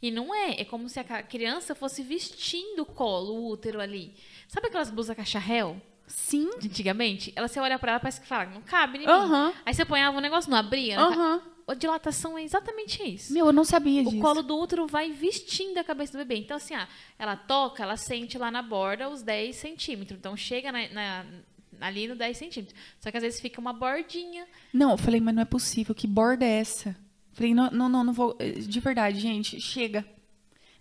E não é. É como se a criança fosse vestindo o colo, o útero ali. Sabe aquelas blusas cacharel Sim. de antigamente? Ela, você olha pra ela, parece que fala, não cabe em. Aham. Aí você apanhava o negócio, não abria. Aham. A dilatação é exatamente isso. Meu, eu não sabia disso. O colo do útero vai vestindo a cabeça do bebê. Então, assim, ah, ela toca, ela sente lá na borda os 10 centímetros. Então, chega na- na- ali no 10 centímetros. Só que às vezes fica uma bordinha. Não, eu falei, mas não é possível. Que borda é essa? Falei, não, não, não, não vou. De verdade, gente, chega.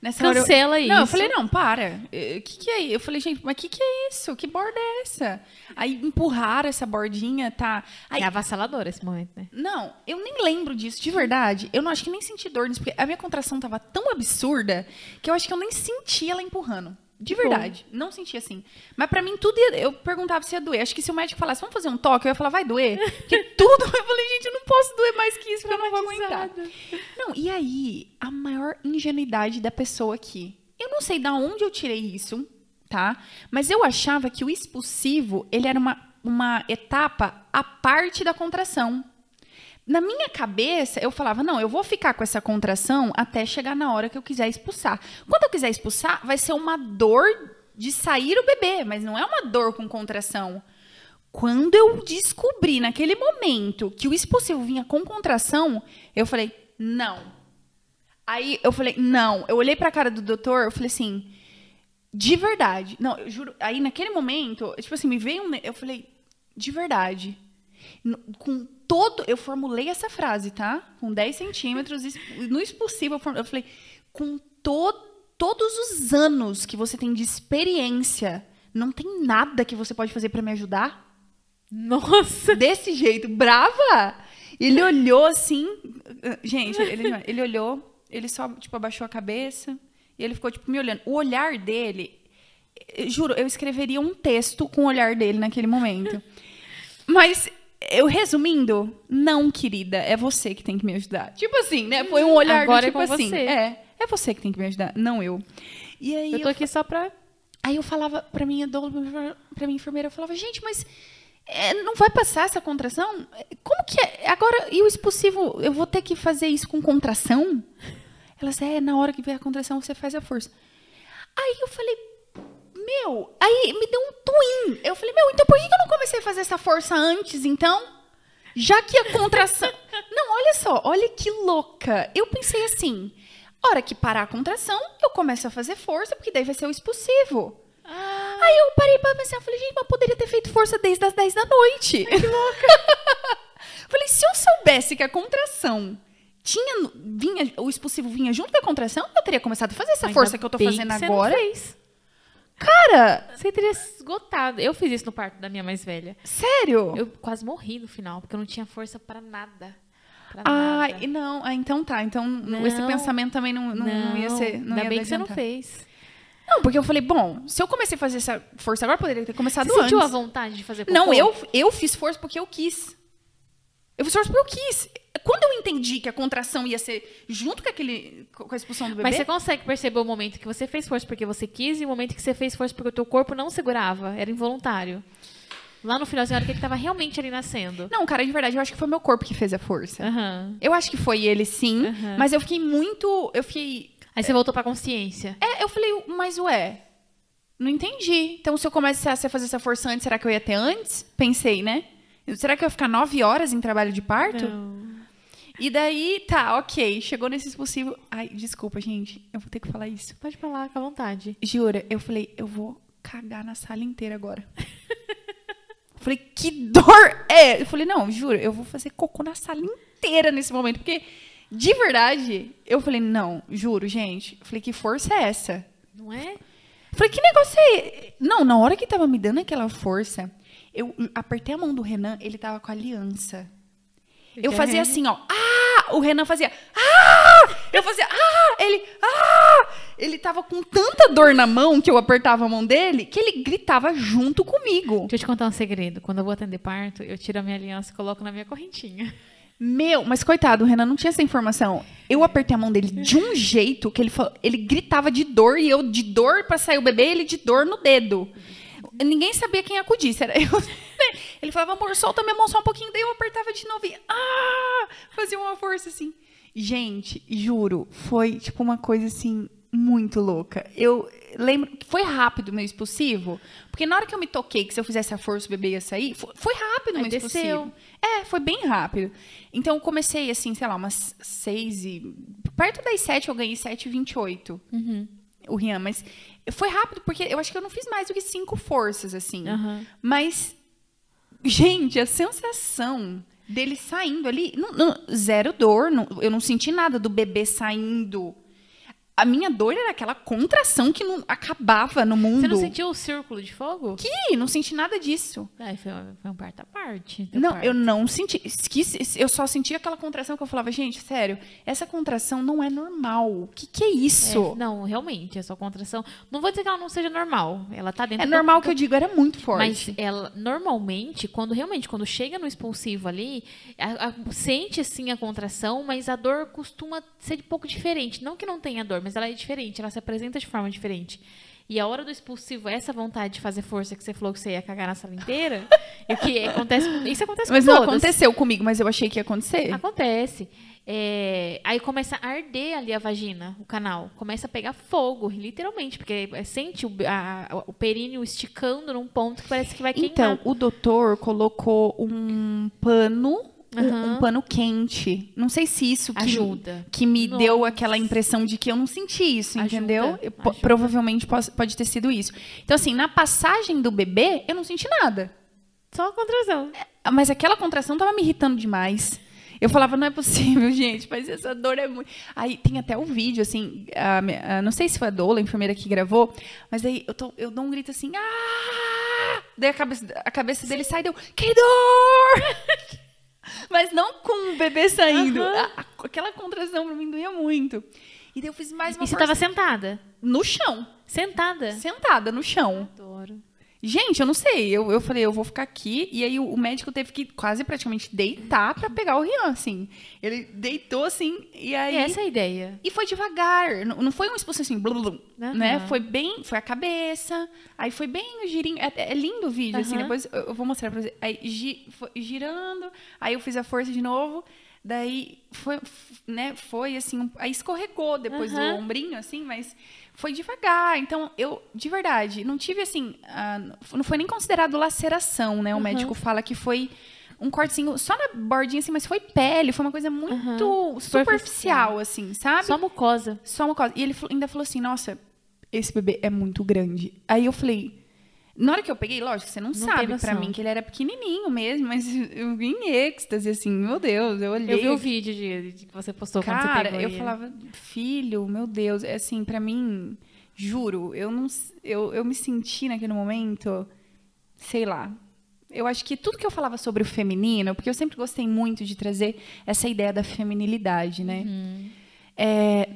Nessa hora eu- Cancela isso. Não, eu falei, não, para. O que, que é isso? Eu falei, gente, mas o que, que é isso? Que borda é essa? Aí empurraram essa bordinha, tá? Aí, É avassalador esse momento, né? Não, eu nem lembro disso, de verdade. Eu não acho que nem senti dor nisso, porque a minha contração tava tão absurda que eu acho que eu nem senti ela empurrando. De Bom. verdade, não senti assim. Mas pra mim tudo ia, eu perguntava se ia doer. Acho que se o médico falasse, vamos fazer um toque, eu ia falar, vai doer. Porque tudo, eu falei, gente, eu não posso doer mais que isso, porque eu não vou aguentar. Não, e aí, a maior ingenuidade da pessoa aqui. Eu não sei da onde eu tirei isso, tá? Mas eu achava que o expulsivo, ele era uma, uma etapa à parte da contração. Na minha cabeça, eu falava, não, eu vou ficar com essa contração até chegar na hora que eu quiser expulsar. Quando eu quiser expulsar, vai ser uma dor de sair o bebê, mas não é uma dor com contração. Quando eu descobri naquele momento que o expulsivo vinha com contração, eu falei, não. Aí eu falei, não. Eu olhei pra cara do doutor, eu falei assim, de verdade. Não, eu juro. Aí naquele momento, tipo assim, me veio um. Eu falei, de verdade. Com todo. Eu formulei essa frase, tá? Com 10 centímetros, no expulsivo, eu falei, com todo todos os anos que você tem de experiência, não tem nada que você pode fazer para me ajudar? Nossa! Desse jeito, brava! Ele olhou assim. Gente, ele, ele olhou, ele só, tipo, abaixou a cabeça e ele ficou, tipo, me olhando. O olhar dele, juro, eu escreveria um texto com o olhar dele naquele momento. Mas eu resumindo, não, querida, é você que tem que me ajudar. Tipo assim, né? Foi um olhar Agora do, tipo é assim. você. É, é você que tem que me ajudar, não eu. E aí Eu tô aqui só pra. Aí eu falava pra minha pra minha enfermeira, eu falava, gente, mas é, não vai passar essa contração? Como que é? Agora, e o expulsivo, eu vou ter que fazer isso com contração? Ela disse, é, na hora que vier a contração, você faz a força. Aí eu falei, meu, aí me deu um twin. Eu falei, meu, então por que eu não comecei a fazer essa força antes, então? Já que a contração... não, olha só, olha que louca. Eu pensei assim, hora que parar a contração, eu começo a fazer força, porque daí vai ser o expulsivo. Ah, Aí eu parei pra pensar, eu falei, gente, mas poderia ter feito força desde as 10 da noite. Que louca. falei, se eu soubesse que a contração tinha, vinha, o expulsivo vinha junto com a contração, eu teria começado a fazer essa ainda força que eu tô fazendo que você agora. Não fez. Cara, Você teria esgotado. Eu fiz isso no parto da minha mais velha. sério? Eu quase morri no final, porque eu não tinha força pra nada. Pra Ai, nada. não, ah, então tá. Então esse Não. pensamento também não, não, não ia ser. Não Ainda ia bem que você não fez. Não, porque eu falei, bom, se eu comecei a fazer essa força agora, poderia ter começado Você sentiu a antes. vontade de fazer Não, cocô? eu, eu fiz força porque eu quis. Eu fiz força porque eu quis. Quando eu entendi que a contração ia ser junto com, aquele, com a expulsão do bebê. Mas você consegue perceber o momento que você fez força porque você quis e o momento que você fez força porque o teu corpo não segurava, era involuntário. Lá no finalzinho, a hora que ele tava realmente ali nascendo. Não, cara, de verdade, eu acho que foi meu corpo que fez a força. Aham. Eu acho que foi ele, sim. Aham. Mas eu fiquei muito. Eu fiquei. Aí você voltou pra consciência. É, eu falei, mas ué. Não entendi. Então, se eu começasse a fazer essa força antes, será que eu ia ter antes? Pensei, né? Será que eu ia ficar nove horas em trabalho de parto? Não. E daí, tá, ok. Chegou nesse possível. Ai, desculpa, gente. Eu vou ter que falar isso. Pode falar, com à vontade. Jura, eu falei, eu vou cagar na sala inteira agora. Falei, que dor é? Eu falei, não, juro, eu vou fazer cocô na sala inteira nesse momento. Porque, de verdade, eu falei, não, juro, gente. Eu falei, que força é essa? Não é? Eu falei, que negócio é? Não, na hora que tava me dando aquela força, eu apertei a mão do Renan, ele tava com a aliança. Eu fazia assim, ó. Ah! O Renan fazia. Ah! Eu fazia. Ah! Ele. Ah! Ele tava com tanta dor na mão que eu apertava a mão dele que ele gritava junto comigo. Deixa eu te contar um segredo. Quando eu vou atender parto, eu tiro a minha aliança e coloco na minha correntinha. Meu, mas coitado, o Renan não tinha essa informação. Eu apertei a mão dele de um jeito que ele falou, ele gritava de dor e eu de dor pra sair o bebê, ele de dor no dedo. Ninguém sabia quem acudisse, era eu. Ele falava, amor, solta minha mão só um pouquinho, daí eu apertava de novo e ah, fazia uma força assim. Gente, juro, foi tipo uma coisa assim muito louca. Eu lembro que foi rápido meu expulsivo, porque na hora que eu me toquei que se eu fizesse a força o bebê ia sair, foi, foi rápido Aí meu desceu. expulsivo. É, foi bem rápido. Então eu comecei assim, sei lá, umas seis e perto das sete eu ganhei 7,28 Uhum. O Rian, mas foi rápido porque eu acho que eu não fiz mais do que cinco forças assim. Aham. Mas gente, a sensação dele saindo ali, não- não- zero dor, não- eu não senti nada do bebê saindo. A minha dor era aquela contração que não acabava no mundo. Você não sentiu o círculo de fogo? Que? Não senti nada disso. Ai, foi, foi um parto à parte. Não, eu não senti. esqueci- Eu só senti aquela contração que eu falava, gente, sério, essa contração não é normal. O que, que é isso? É, não, realmente, a sua contração. Não vou dizer que ela não seja normal. Ela tá dentro É do- normal que eu digo, era muito Mas forte. ela, normalmente, quando realmente, quando chega no expulsivo ali, a- a- sente sim a contração, mas a dor costuma ser um pouco diferente. Não que não tenha dor, mas ela é diferente, ela se apresenta de forma diferente. e a hora do expulsivo, essa vontade de fazer força que você falou que você ia cagar na sala inteira, e que acontece, isso acontece Mas com não todas. aconteceu comigo, mas eu achei que ia acontecer. Acontece. É, aí começa a arder ali a vagina, o canal. Começa a pegar fogo, literalmente, porque é, sente o, a- o períneo esticando num ponto que parece que vai queimar. Então, o doutor colocou um pano, um- Aham. um, pano quente. Não sei se isso que, Ajuda. que me Nossa. deu aquela impressão de que eu não senti isso, Ajuda, entendeu? Eu- provavelmente pos- pode ter sido isso. Então, assim, na passagem do bebê, eu não senti nada. Só a contração. Mas aquela contração tava me irritando demais. Eu falava, não é possível, gente, mas essa dor é muito. Aí tem até o vídeo, assim, a a- não sei se foi a Dola, a enfermeira que gravou, mas aí eu, tô- eu dou um grito assim, ah! Daí a cabeça, a cabeça dele sai e deu, que dor! mas não com o bebê saindo. A- a- aquela contração pra mim doía muito. E daí eu fiz mais uma E você força- tava sentada? no chão, Sentada? sentada no chão. Adoro. Gente, eu não sei. Eu, eu falei, eu vou ficar aqui. E aí o, o médico teve que quase praticamente deitar pra pegar o Rian, assim. Ele deitou assim, e aí. E essa é a ideia. E foi devagar. Não, não foi um expulso assim, blum, blum, Aham. né? Foi bem. Foi a cabeça. Aí foi bem o girinho. É, é lindo o vídeo, assim. Aham. Depois eu, eu vou mostrar pra você. Aí gi- foi girando. Aí eu fiz a força de novo. Daí foi, né? Foi assim. um- aí escorregou depois do Aham. ombrinho, assim, mas foi devagar. Então, eu, de verdade, não tive assim. não foi nem considerado laceração, né? O Aham. médico fala que foi um cortezinho só na bordinha, assim, mas foi pele, foi uma coisa muito Aham. superficial, assim, sabe? Só mucosa. Só uma coisa. E ele ainda falou assim: nossa, esse bebê é muito grande. Aí eu falei. Na hora que eu peguei, lógico, você não, tem sabe pra mim que ele era pequenininho mesmo, mas eu vim em êxtase, assim, meu Deus, eu olhei. Eu vi o vídeo de, de que você postou quando você Cara, pegou eu ele. falava, filho, meu Deus, é assim, pra mim, juro, eu não, eu, eu me senti naquele momento, sei lá. Eu acho que tudo que eu falava sobre o feminino, porque eu sempre gostei muito de trazer essa ideia da feminilidade, né? Uhum. É,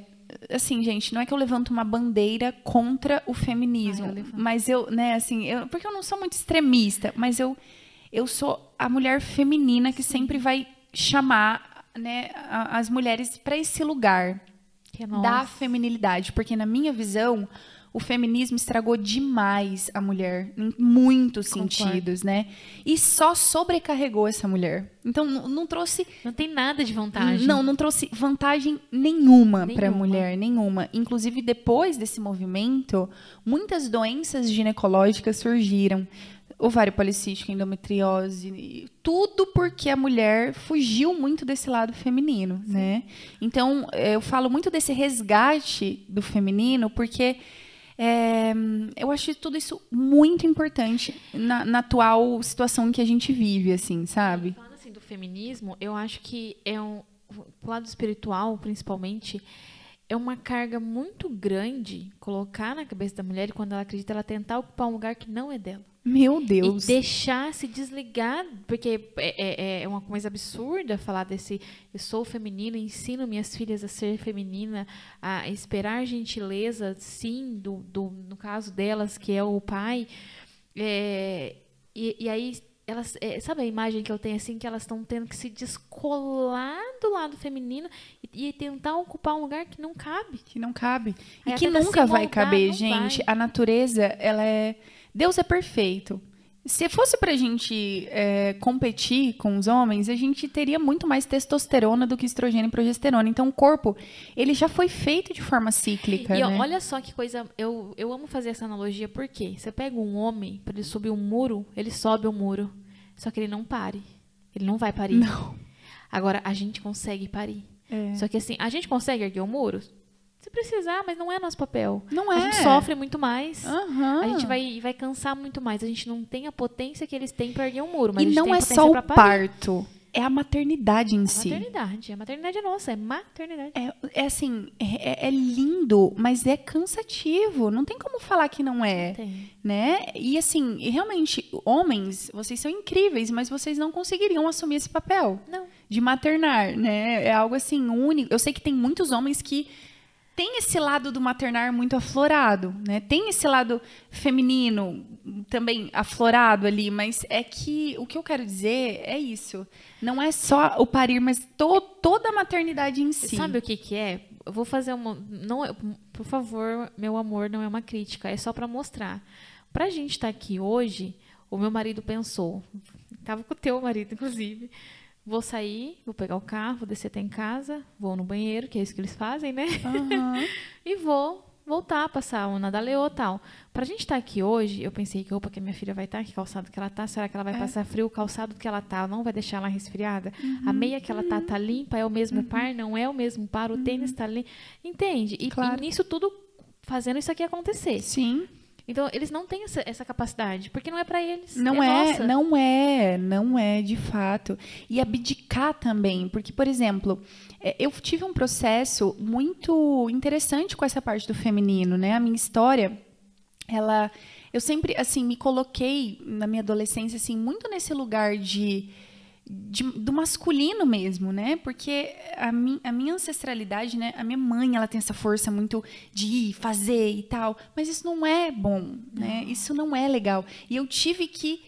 assim, gente, não é que eu levanto uma bandeira contra o feminismo, Ah, eu mas eu, né, assim, eu, porque eu não sou muito extremista, mas eu, eu sou a mulher feminina que sempre vai chamar, né, as mulheres para esse lugar é da feminilidade, porque na minha visão o feminismo estragou demais a mulher em muitos Concordo. sentidos, né? E só sobrecarregou essa mulher. Então não, trouxe Não tem nada de vantagem. não, não trouxe vantagem nenhuma para a Nenhuma. mulher, nenhuma. Inclusive, depois desse movimento, muitas doenças ginecológicas surgiram. Ovário policístico, endometriose, tudo porque a mulher fugiu muito desse lado feminino, né? Então, eh, eu falo muito desse resgate do feminino porque é, eu acho tudo isso muito importante na, na atual situação em que a gente vive, assim, sabe? Falando assim do feminismo, eu acho que é um pro lado espiritual, principalmente, é uma carga muito grande colocar na cabeça da mulher e quando ela acredita ela tentar ocupar um lugar que não é dela. Meu Deus. E deixar se desligar, porque é, é- é uma coisa absurda falar desse eu sou feminina, ensino minhas filhas a ser feminina, a esperar gentileza, sim, do, do, no caso delas, que é o pai. É, e, e aí, elas, é, sabe a imagem que eu tenho assim, que elas estão tendo que se descolar do lado feminino e, e tentar ocupar um lugar que não cabe. Que não cabe. E que nunca vai moldar, caber, gente. vai. A natureza, ela é. Deus é perfeito. Se fosse pra gente é, competir com os homens, a gente teria muito mais testosterona do que estrogênio e progesterona. Então, o corpo, ele já foi feito de forma cíclica, E né? olha só que coisa. Eu, eu amo fazer essa analogia porque você pega um homem para ele subir um muro, ele sobe o muro. Só que ele não pare. Ele não vai parir. Não. Agora, a gente consegue parir. É. Só que assim, a gente consegue erguer o muro? Se precisar, mas não é nosso papel. Não A é. gente sofre muito mais. Aham. A gente vai, vai cansar muito mais. A gente não tem a potência que eles têm para erguer um muro. Mas a E gente não tem a é só o parto, é a maternidade em É si. maternidade. A maternidade é nossa, é maternidade. É, é assim, é, é lindo, mas é cansativo. Não tem como falar que não é. Tem. né? E assim, realmente, homens, vocês são incríveis, mas vocês não conseguiriam assumir esse papel Não. de maternar, né? É algo assim único. Eu sei que tem muitos homens que têm esse lado do maternar muito aflorado, né? Tem esse lado feminino também aflorado ali, mas é que o que eu quero dizer é isso. Não é só o parir, mas to- toda a maternidade em si. Sabe o que que é? eu vou fazer uma. Não, é- por favor, meu amor, não é uma crítica, é só para mostrar. Pra gente estar aqui hoje, o meu marido pensou, tava com o teu marido, inclusive. Vou sair, vou pegar o carro, vou descer até em casa, vou no banheiro, que é isso que eles fazem, né? Aham. e vou voltar, passar uma da Leô tal. Pra gente estar aqui hoje, eu pensei que roupa que a minha filha vai estar, que calçado que ela tá, será que ela vai passar frio? O calçado que ela tá não vai deixar ela resfriada? A meia que ela tá tá limpa, é o mesmo par, não é o mesmo par, o tênis tá limpo. Entende? E, Claro. e nisso tudo fazendo isso aqui acontecer. Sim. Então, eles não têm essa, essa capacidade, porque não é pra eles. Não é, é, nossa. não é, não é de fato. E abdicar também, porque, por exemplo, é, eu tive um processo muito interessante com essa parte do feminino, né? A minha história, ela, eu sempre, assim, me coloquei na minha adolescência, assim, muito nesse lugar de, de- do masculino mesmo, né? Porque a, mi, a minha ancestralidade, né? A minha mãe, ela tem essa força muito de ir, fazer e tal. Mas isso não é bom, né? Isso não é legal. E eu tive que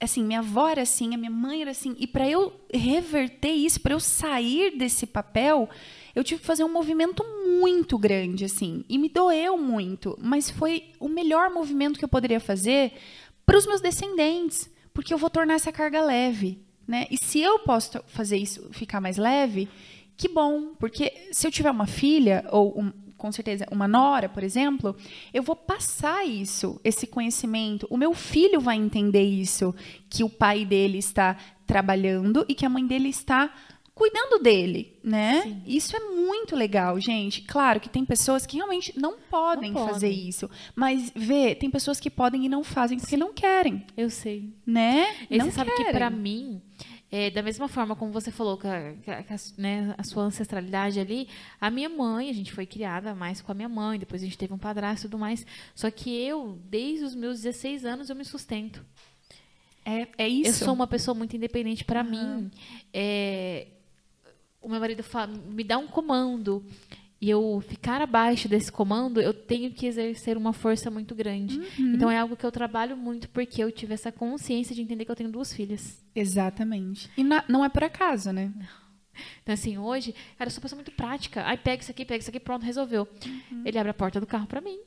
assim, minha avó era assim, a minha mãe era assim, e para eu reverter isso, para eu sair desse papel, eu tive que fazer um movimento muito grande, assim, e me doeu muito, mas foi o melhor movimento que eu poderia fazer para os meus descendentes, porque eu vou tornar essa carga leve, né? E se eu posso fazer isso ficar mais leve, que bom, porque se eu tiver uma filha ou um, com certeza uma nora, por exemplo, eu vou passar isso, esse conhecimento. O meu filho vai entender isso, que o pai dele está trabalhando e que a mãe dele está cuidando dele, né? Sim. Isso é muito legal, gente. Claro que tem pessoas que realmente não podem Não fazer isso, mas vê, tem pessoas que podem e não fazem porque não querem, Eu sei. né? E não você sabe que querem. pra mim, é, da mesma forma como você falou que, a, que a- que né, a sua ancestralidade ali, a minha mãe, a gente foi criada mais com a minha mãe, depois a gente teve um padrasto e tudo mais. Só que eu, desde os meus 16 anos, eu me sustento. é, é isso. Eu sou uma pessoa muito independente para mim. É, o meu marido fa- me dá um comando e eu ficar abaixo desse comando, eu tenho que exercer uma força muito grande. Uhum. Então é algo que eu trabalho muito porque eu tive essa consciência de entender que eu tenho duas filhas. Exatamente. E na- não é por acaso, né? Então, assim, hoje, cara, eu sou uma pessoa muito prática. Aí pega isso aqui, pega isso aqui, pronto, resolveu. Uhum. Ele abre a porta do carro para mim.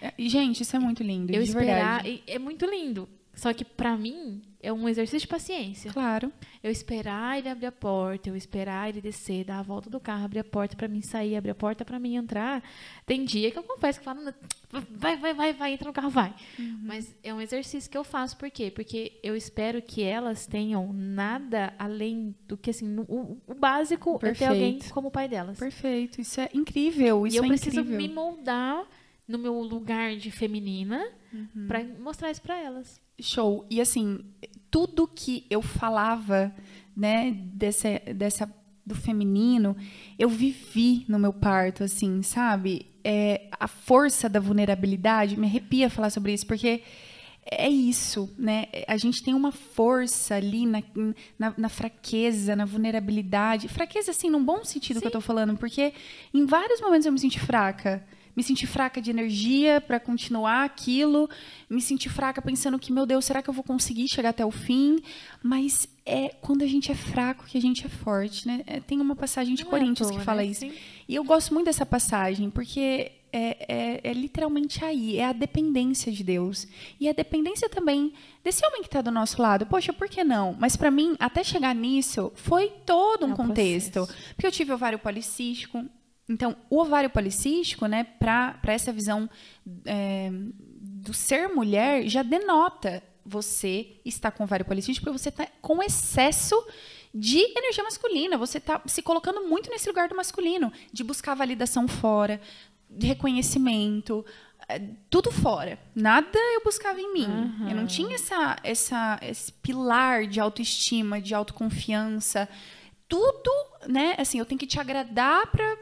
É, gente, isso é muito lindo, eu de esperar. verdade. e É muito lindo. Só que para mim é um exercício de paciência. Claro. Eu esperar ele abrir a porta, eu esperar ele descer, dar a volta do carro, abrir a porta pra mim sair, abrir a porta pra mim entrar. Tem dia que eu confesso que falo, "Não, vai, vai, vai, vai, entra no carro, vai. Uhum. Mas é um exercício que eu faço, por quê? Porque eu espero que elas tenham nada além do que, assim, o, o básico é ter alguém Perfeito. como o pai delas. Perfeito. Isso é incrível. Isso e eu é preciso incrível. me moldar no meu lugar de feminina Uhum. pra mostrar isso pra elas. Show. E assim, tudo que eu falava, né, dessa, dessa do feminino, eu vivi no meu parto, assim, sabe? É, a força da vulnerabilidade, me arrepia falar sobre isso, porque é isso, né? A gente tem uma força ali na, na, na fraqueza, na vulnerabilidade. Fraqueza, assim, num bom sentido que eu tô falando, porque em vários momentos eu me senti fraca. Me senti fraca de energia para continuar aquilo. Me senti fraca pensando que, meu Deus, será que eu vou conseguir chegar até o fim? Mas é quando a gente é fraco que a gente é forte, né? É, tem uma passagem de Não é Coríntios toa, que fala né? isso. Sim. E eu gosto muito dessa passagem, porque é, é- é literalmente aí, é a dependência de Deus. E a dependência também desse homem que está do nosso lado. Poxa, por que não? Mas para mim, até chegar nisso, foi todo um É contexto. processo. Porque eu tive ovário policístico. Então, o ovário policístico, né, para essa visão é, do ser mulher, já denota você está com ovário policístico porque você está com excesso de energia masculina. Você está se colocando muito nesse lugar do masculino, de buscar validação fora, de reconhecimento, é, tudo fora. Nada eu buscava em mim. Eu não tinha essa, essa, esse pilar de autoestima, de autoconfiança. Tudo, né? Assim, eu tenho que te agradar para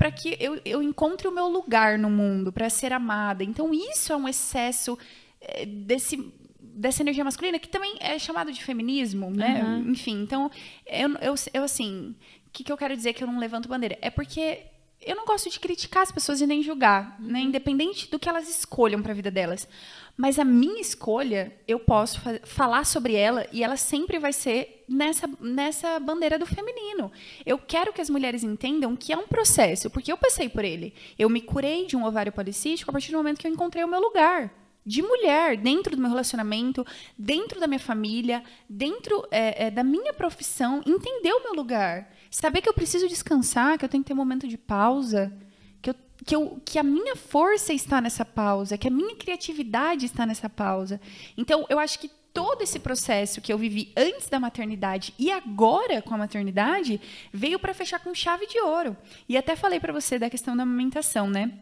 para que eu, eu encontre o meu lugar no mundo, para ser amada. Então, isso é um excesso eh, desse, dessa energia masculina, que também é chamado de feminismo, né? Aham. Enfim, então, eu, eu, eu assim, o que, que eu quero dizer que eu não levanto bandeira? É porque eu não gosto de criticar as pessoas e nem julgar, né? Independente do que elas escolham para a vida delas. Mas a minha escolha, eu posso fa falar sobre ela e ela sempre vai ser nessa, nessa bandeira do feminino. Eu quero que as mulheres entendam que é um processo, porque eu passei por ele. Eu me curei de um ovário policístico a partir do momento que eu encontrei o meu lugar de mulher dentro do meu relacionamento, dentro da minha família, dentro é, é, da minha profissão, entender o meu lugar. Saber que eu preciso descansar, que eu tenho que ter um momento de pausa, que, eu, que, eu, que a minha força está nessa pausa, que a minha criatividade está nessa pausa. Então, eu acho que todo esse processo que eu vivi antes da maternidade e agora com a maternidade veio para fechar com chave de ouro. E até falei para você da questão da amamentação, né?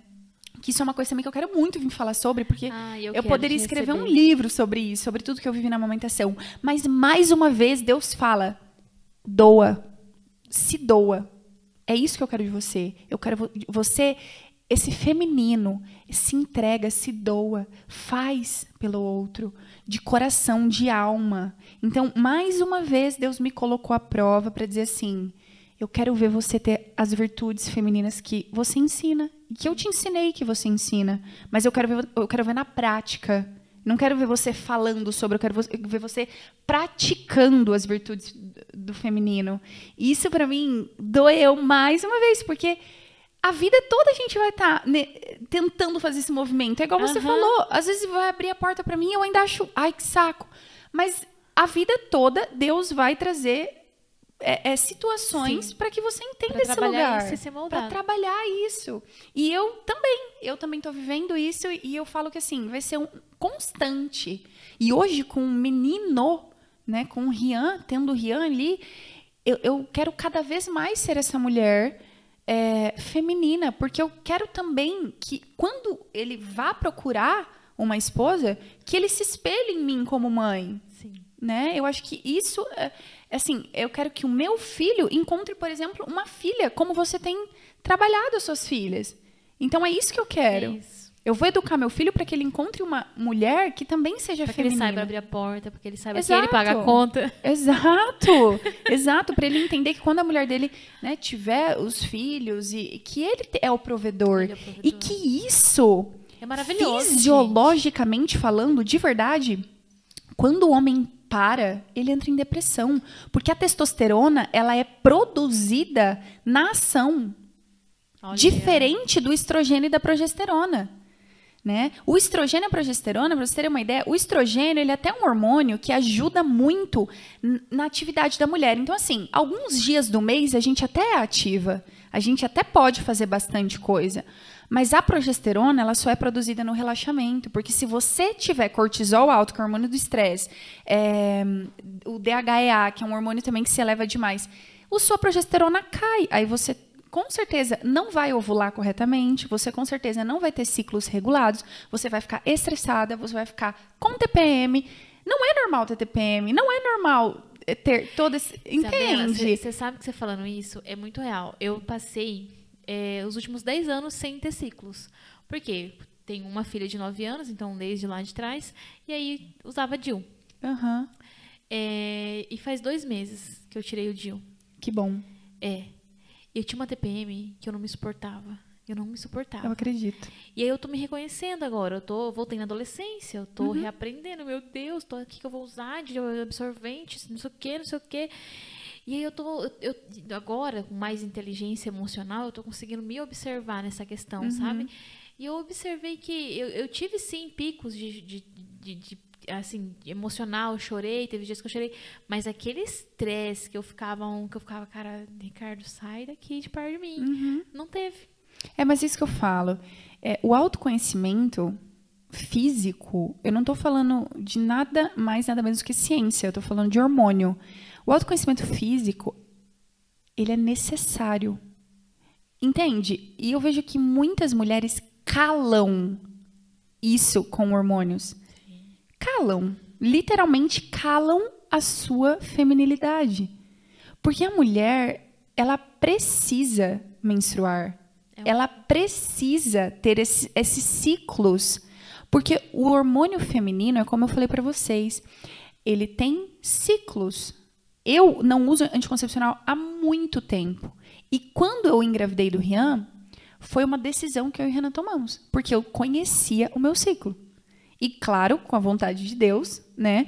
que isso é uma coisa também que eu quero muito vir falar sobre, porque ah, eu, eu poderia escrever um livro sobre isso, sobre tudo que eu vivi na amamentação. Mas, mais uma vez, Deus fala: doa, se doa. É isso que eu quero de você. Eu quero você, esse feminino, se entrega, se doa, faz pelo outro, de coração, de alma. Então, mais uma vez, Deus me colocou à prova para dizer assim: eu quero ver você ter as virtudes femininas que você ensina, que eu te ensinei que você ensina, mas eu quero ver, eu quero ver na prática. Não quero ver você falando sobre, eu quero ver você praticando as virtudes do feminino. Isso para mim doeu mais uma vez, porque a vida toda a gente vai estar tá, né, tentando fazer esse movimento. É igual uhum. você falou, às vezes vai abrir a porta para mim, eu ainda acho, ai que saco. Mas a vida toda Deus vai trazer é, é, situações para que você entenda esse lugar. Para trabalhar isso. E eu também, eu também estou vivendo isso e eu falo que assim, vai ser um constante. E hoje, com um menino, né, com o Rian, tendo o Rian ali, eu, eu quero cada vez mais ser essa mulher é, feminina, porque eu quero também que quando ele vá procurar uma esposa, que ele se espelhe em mim como mãe. Sim. Né? Eu acho que isso é, assim, eu quero que o meu filho encontre, por exemplo, uma filha, como você tem trabalhado as suas filhas. Então é isso que eu quero. É eu vou educar meu filho para que ele encontre uma mulher que também seja pra feminina. Para que ele saiba abrir a porta, para que ele saiba Exato. que ele paga a conta. Exato. Exato, para ele entender que quando a mulher dele, né, tiver os filhos e que ele é o provedor, é o provedor. e que isso é maravilhoso. Fisiologicamente gente. falando, de verdade, quando o homem para, ele entra em depressão, porque a testosterona, ela é produzida na ação, Olha. diferente do estrogênio e da progesterona. Né? O estrogênio e a progesterona, para você ter uma ideia, o estrogênio ele é até um hormônio que ajuda muito na atividade da mulher. Então, assim, alguns dias do mês a gente até é ativa, a gente até pode fazer bastante coisa. Mas a progesterona, ela só é produzida no relaxamento, porque se você tiver cortisol alto, que é o hormônio do estresse, é, o DHEA, que é um hormônio também que se eleva demais, a sua progesterona cai. Aí você com certeza não vai ovular corretamente, você com certeza não vai ter ciclos regulados, você vai ficar estressada, você vai ficar com TPM. Não é normal ter TPM, não é normal ter todo esse. Entende? Você sabe que você falando isso é muito real. Eu passei é, os últimos 10 anos sem ter ciclos. Por quê? Tenho uma filha de 9 anos, então desde lá de trás, e aí usava DIL. Uhum. É, e faz dois meses que eu tirei o DIL. Que bom. É. Eu tinha uma TPM que eu não me suportava. Eu não me suportava. Eu acredito. E aí eu tô me reconhecendo agora. Eu tô voltei na adolescência, eu tô uhum. reaprendendo. Meu Deus, tô aqui que eu vou usar de absorvente, não sei o quê, não sei o quê. E aí eu tô, eu, agora, com mais inteligência emocional, eu tô conseguindo me observar nessa questão, uhum. sabe? E eu observei que eu, eu tive sim picos de, de, de, de assim, emocional, eu chorei, teve dias que eu chorei, mas aquele estresse que eu ficava, que eu ficava, cara, Ricardo, sai daqui de perto de mim. Uhum. Não teve. É, mas isso que eu falo. É, o autoconhecimento físico, eu não estou falando de nada mais, nada menos que ciência, eu estou falando de hormônio. O autoconhecimento físico, ele é necessário. Entende? E eu vejo que muitas mulheres calam isso com hormônios. Calam. Literalmente calam a sua feminilidade. Porque a mulher, ela precisa menstruar. É ela precisa ter esse, esses ciclos. Porque o hormônio feminino, é como eu falei para vocês, ele tem ciclos. Eu não uso anticoncepcional há muito tempo. E quando eu engravidei do Rian, foi uma decisão que eu e Renan tomamos, porque eu conhecia o meu ciclo. E claro, com a vontade de Deus, né?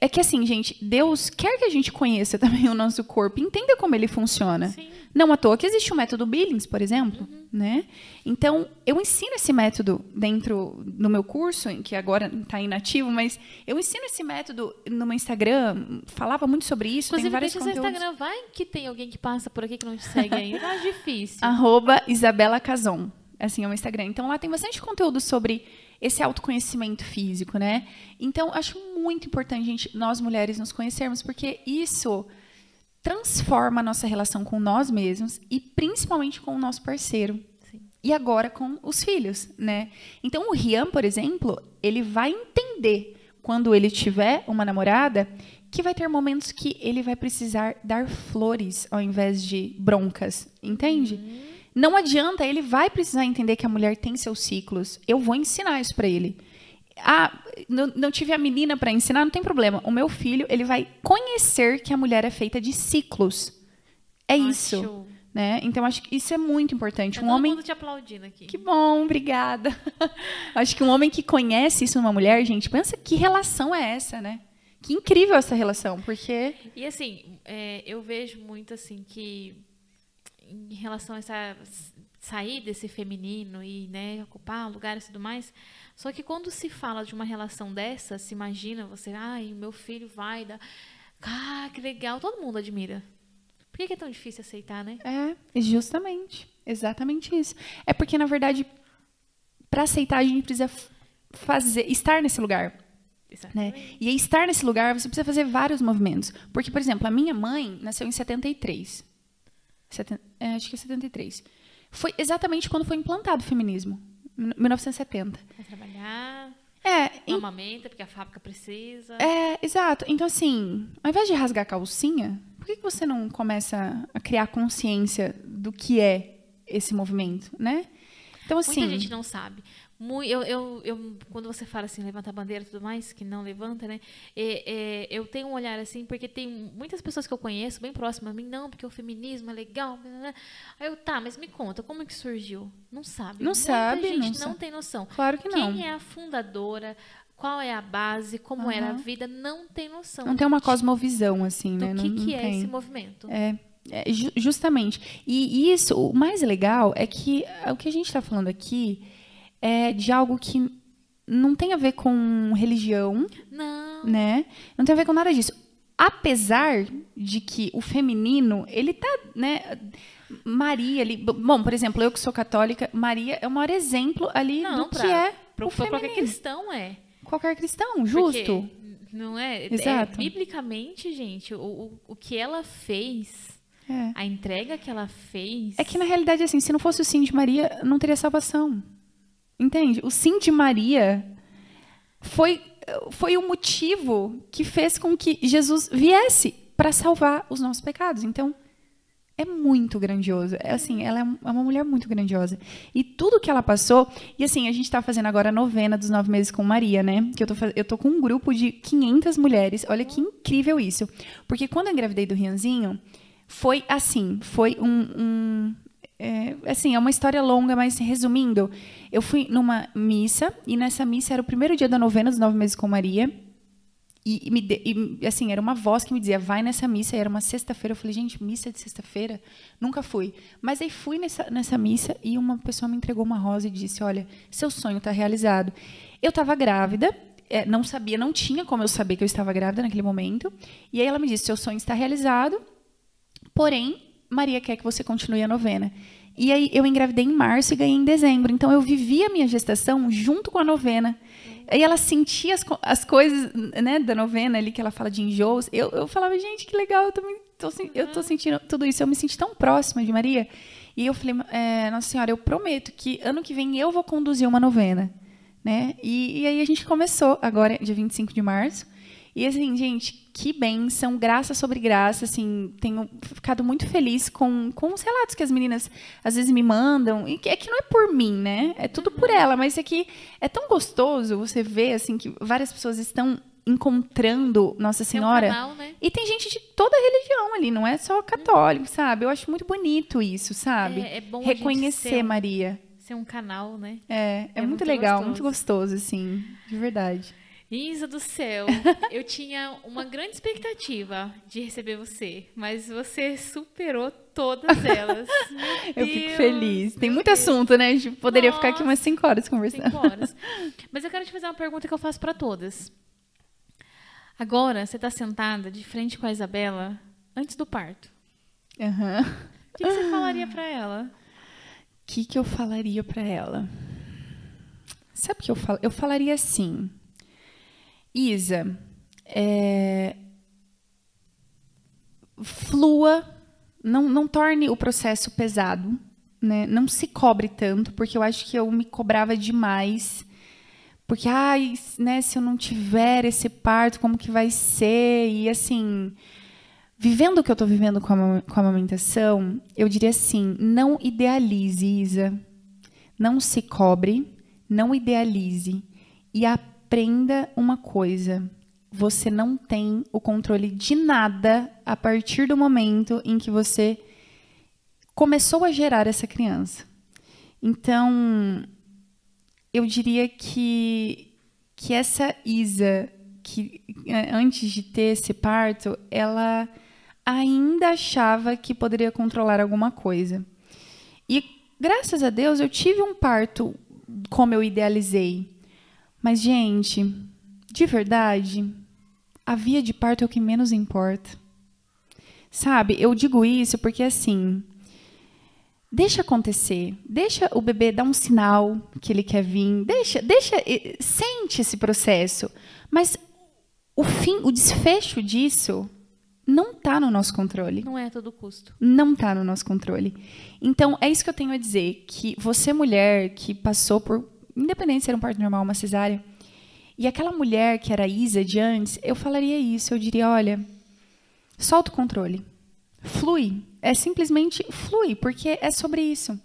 É que assim, gente, Deus quer que a gente conheça também o nosso corpo, entenda como ele funciona. Sim. Não à toa que existe o método Billings, por exemplo, uhum. né? Então, eu ensino esse método dentro do meu curso, que agora está inativo, mas eu ensino esse método no meu Instagram, falava muito sobre isso, Inclusive, tem vários conteúdos. Instagram, vai que tem alguém que passa por aqui que não te segue ainda, é difícil. Arroba Isabela Cazon, assim, é o Instagram. Então, lá tem bastante conteúdo sobre esse autoconhecimento físico, né? Então, acho muito importante gente, nós mulheres nos conhecermos, porque isso transforma a nossa relação com nós mesmos e principalmente com o nosso parceiro. Sim. E agora com os filhos, né? Então, o Rian, por exemplo, ele vai entender quando ele tiver uma namorada que vai ter momentos que ele vai precisar dar flores ao invés de broncas, entende? Uhum. Não adianta, ele vai precisar entender que a mulher tem seus ciclos. Eu vou ensinar isso para ele. Ah, não, não, tive a menina para ensinar, não tem problema. O meu filho, ele vai conhecer que a mulher é feita de ciclos. É Acho. isso. Né? Então, acho que isso é muito importante. Tá um homem. Mundo te aplaudindo aqui. Que bom, obrigada. acho que um homem que conhece isso numa mulher, gente, pensa que relação é essa, né? Que incrível essa relação, porque. E assim, é, eu vejo muito assim que em relação a essa sair desse feminino e né, ocupar lugares e tudo mais. Só que quando se fala de uma relação dessa, se imagina você, ai, meu filho vai dar. Ah, que legal, todo mundo admira. Por que é tão difícil aceitar, né? É, justamente. Exatamente isso. É porque, na verdade, para aceitar, a gente precisa fazer, estar nesse lugar. Né? E estar nesse lugar, você precisa fazer vários movimentos. Porque, por exemplo, a minha mãe nasceu em 73. Seten, é, acho que é 73. Foi exatamente quando foi implantado o feminismo, 1970. Vai trabalhar. É, amamenta, porque a fábrica precisa. É, exato. Então, assim, ao invés de rasgar a calcinha, por que você não começa a criar consciência do que é esse movimento, né? Então, assim. Muita gente não sabe. Eu, eu, eu, quando você fala assim, levanta a bandeira e tudo mais, que não levanta, né? É, é, eu tenho um olhar assim, porque tem muitas pessoas que eu conheço, bem próximas a mim, não, porque o feminismo é legal. Né, né, né. Aí eu, tá, mas me conta, como é que surgiu? Não sabe. Não Muita sabe. gente não, não sabe. tem noção. Claro que não. Quem é a fundadora? Qual é a base? Como uhum. era a vida? Não tem noção. Não tem uma cosmovisão, assim, né? Do que, não, que não é esse movimento? É. É, justamente. E isso, o mais legal é que o que a gente está falando aqui é de algo que não tem a ver com religião. Não. Né? Não tem a ver com nada disso. Apesar de que o feminino, ele tá, né? Maria ali. Bom, por exemplo, eu que sou católica, Maria é o maior exemplo ali não, do pra, que é. Para qualquer cristão é. Qualquer cristão, justo. Porque, não é? é Exato. É, biblicamente, gente, o, o, o que ela fez. É. A entrega que ela fez. É que na realidade, assim, se não fosse o sim de Maria, não teria salvação. Entende? O sim de Maria foi, foi o motivo que fez com que Jesus viesse para salvar os nossos pecados. Então, é muito grandioso. É assim, ela é, é uma mulher muito grandiosa. E tudo que ela passou, e assim, a gente está fazendo agora a novena dos nove meses com Maria, né? Que eu tô, eu tô com um grupo de 500 mulheres. Olha que incrível isso. Porque quando eu engravidei do Rianzinho, foi assim, foi um, um é, assim, é uma história longa, mas resumindo, eu fui numa missa, e nessa missa era o primeiro dia da novena dos nove meses com Maria. E, e, me de, e, assim, era uma voz que me dizia, vai nessa missa. E era uma sexta-feira. Eu falei, gente, missa de sexta-feira? Nunca fui. Mas aí fui nessa, nessa missa e uma pessoa me entregou uma rosa e disse, olha, seu sonho está realizado. Eu estava grávida, é, não sabia, não tinha como eu saber que eu estava grávida naquele momento. E aí ela me disse, seu sonho está realizado, porém, Maria quer que você continue a novena. E aí eu engravidei em março e ganhei em dezembro. Então eu vivi a minha gestação junto com a novena. Aí ela sentia as, as coisas né, da novena ali, que ela fala de enjoos. Eu, eu falava, gente, que legal, eu também tô, eu tô sentindo tudo isso. Eu me senti tão próxima de Maria. E eu falei, é, Nossa Senhora, eu prometo que ano que vem eu vou conduzir uma novena. Né? E, e aí a gente começou, agora, dia 25 de março. E assim, gente, que bênção, graça sobre graça, assim, tenho ficado muito feliz com, com os relatos que as meninas às vezes me mandam, e que, é que não é por mim, né? É tudo por ela, mas é que é tão gostoso você ver, assim, que várias pessoas estão encontrando Nossa Senhora. É um canal, né? E tem gente de toda religião ali, não é só católico, sabe? Eu acho muito bonito isso, sabe? É, é bom Reconhecer ser Maria. Ser um canal, né? É, é, É muito, muito legal, gostoso. muito gostoso, assim, de verdade. Isa do céu, eu tinha uma grande expectativa de receber você, mas você superou todas elas. Eu fico feliz. Tem muito assunto, né? A gente poderia ficar aqui Nossa, umas 5 horas conversando. Cinco horas. Mas eu quero te fazer uma pergunta que eu faço para todas. Agora, você está sentada de frente com a Isabela antes do parto. Aham. O que, que você falaria para ela? O que, que eu falaria pra ela? Sabe o que eu falo? Eu falaria assim, Isa, é, flua, não, não torne o processo pesado, né? Não se cobre tanto, porque eu acho que eu me cobrava demais. Porque, ai, né, se eu não tiver esse parto, como que vai ser? E assim, vivendo o que eu tô vivendo com a, com a amamentação, eu diria assim: não idealize, Isa. Não se cobre, não idealize. E aprenda uma coisa: você não tem o controle de nada a partir do momento em que você começou a gerar essa criança. Então, eu diria que, que essa Isa, que eh, antes de ter esse parto, ela ainda achava que poderia controlar alguma coisa. E graças a Deus eu tive um parto como eu idealizei. Mas, gente, de verdade, a via de parto é o que menos importa. Sabe, eu digo isso porque assim, deixa acontecer, deixa o bebê dar um sinal que ele quer vir, deixa, deixa, sente esse processo, mas o fim, o desfecho disso não está no nosso controle Não é a todo custo. não está no nosso controle. Então, é isso que eu tenho a dizer, que você mulher que passou por, independente se era um parto normal ou uma cesárea, e aquela mulher que era Isa de antes, eu falaria isso, eu diria, olha, solta o controle. Flui. É simplesmente flui, porque é sobre isso.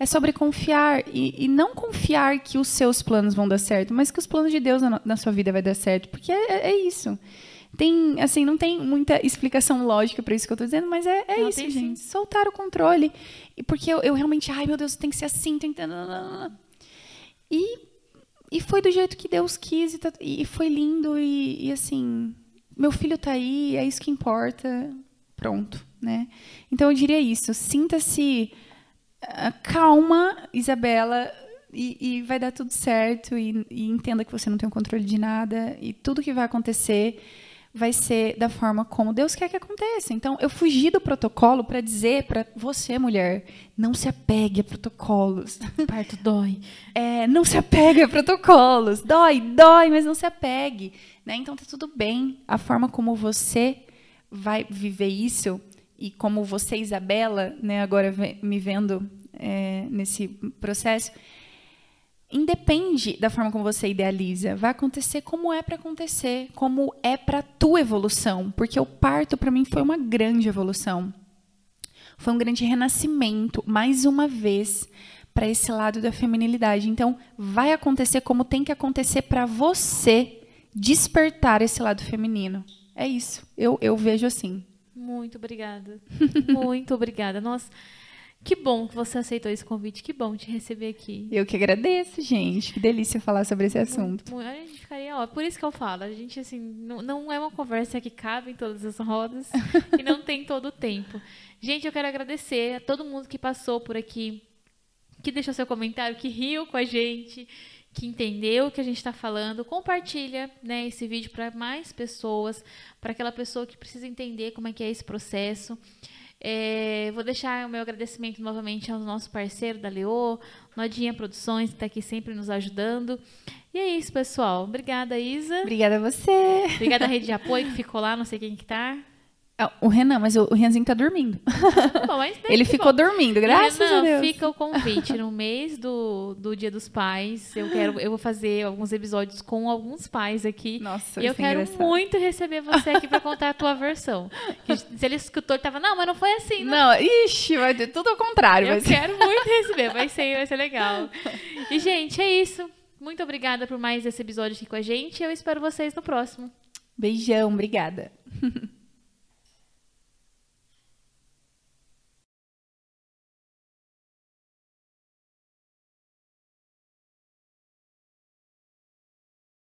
É sobre confiar e, e não confiar que os seus planos vão dar certo, mas que os planos de Deus na, na sua vida vai dar certo, porque é, é isso. Tem, assim, não tem muita explicação lógica para isso que eu tô dizendo, mas é, é Não, isso, tem sim. gente. Soltar o controle. E porque eu, eu realmente, ai meu Deus, tem que ser assim, tem que. E, e foi do jeito que Deus quis, e, tá- e foi lindo, e, e assim, meu filho tá aí, é isso que importa. Pronto, né? Então eu diria isso. Sinta-se ah, calma, Isabela, e, e vai dar tudo certo. E, e entenda que você não tem o controle de nada. E tudo que vai acontecer vai ser da forma como Deus quer que aconteça. Então eu fugi do protocolo para dizer para você, mulher, não se apegue a protocolos. Parto dói. É, não se apegue a protocolos. Dói, dói, mas não se apegue. Né? Então tá tudo bem. A forma como você vai viver isso e como você, Isabela, né, agora me vendo é, nesse processo, independe da forma como você idealiza. Vai acontecer como é para acontecer, como é para tua evolução, porque o parto para mim foi uma grande evolução. Foi um grande renascimento, mais uma vez, para esse lado da feminilidade. Então, vai acontecer como tem que acontecer para você despertar esse lado feminino. É isso. Eu, eu vejo assim. Muito obrigada. Muito obrigada. Nossa, que bom que você aceitou esse convite. Que bom te receber aqui. Eu que agradeço, gente. Que delícia falar sobre esse assunto. A gente ficaria, ó, por isso que eu falo, a gente assim, não, não é uma conversa que cabe em todas as rodas e não tem todo o tempo. Gente, eu quero agradecer a todo mundo que passou por aqui, que deixou seu comentário, que riu com a gente, que entendeu o que a gente está falando. Compartilha, né, esse vídeo para mais pessoas, para aquela pessoa que precisa entender como é que é esse processo. É, vou deixar o meu agradecimento novamente ao nosso parceiro da Leô, Nodinha Produções, que está aqui sempre nos ajudando. E é isso, pessoal. Obrigada, Isa. Obrigada a você. Obrigada à rede de apoio que ficou lá, não sei quem que tá. Ah, o Renan, mas o o Renzinho tá dormindo. Bom, mas, né, Ele ficou bom. dormindo, graças Renan, a Deus. fica o convite. No mês do, do Dia dos Pais, eu quero, eu vou fazer alguns episódios com alguns pais aqui. Nossa, e eu é quero engraçado. muito receber você aqui para contar a tua versão. Que se ele escutou, ele tava, não, mas não foi assim, não. Não, ixi, vai ter tudo ao contrário. Eu quero muito receber, vai ser, vai ser legal. E, gente, é isso. Muito obrigada por mais esse episódio aqui com a gente. Eu espero vocês no próximo. Beijão, obrigada.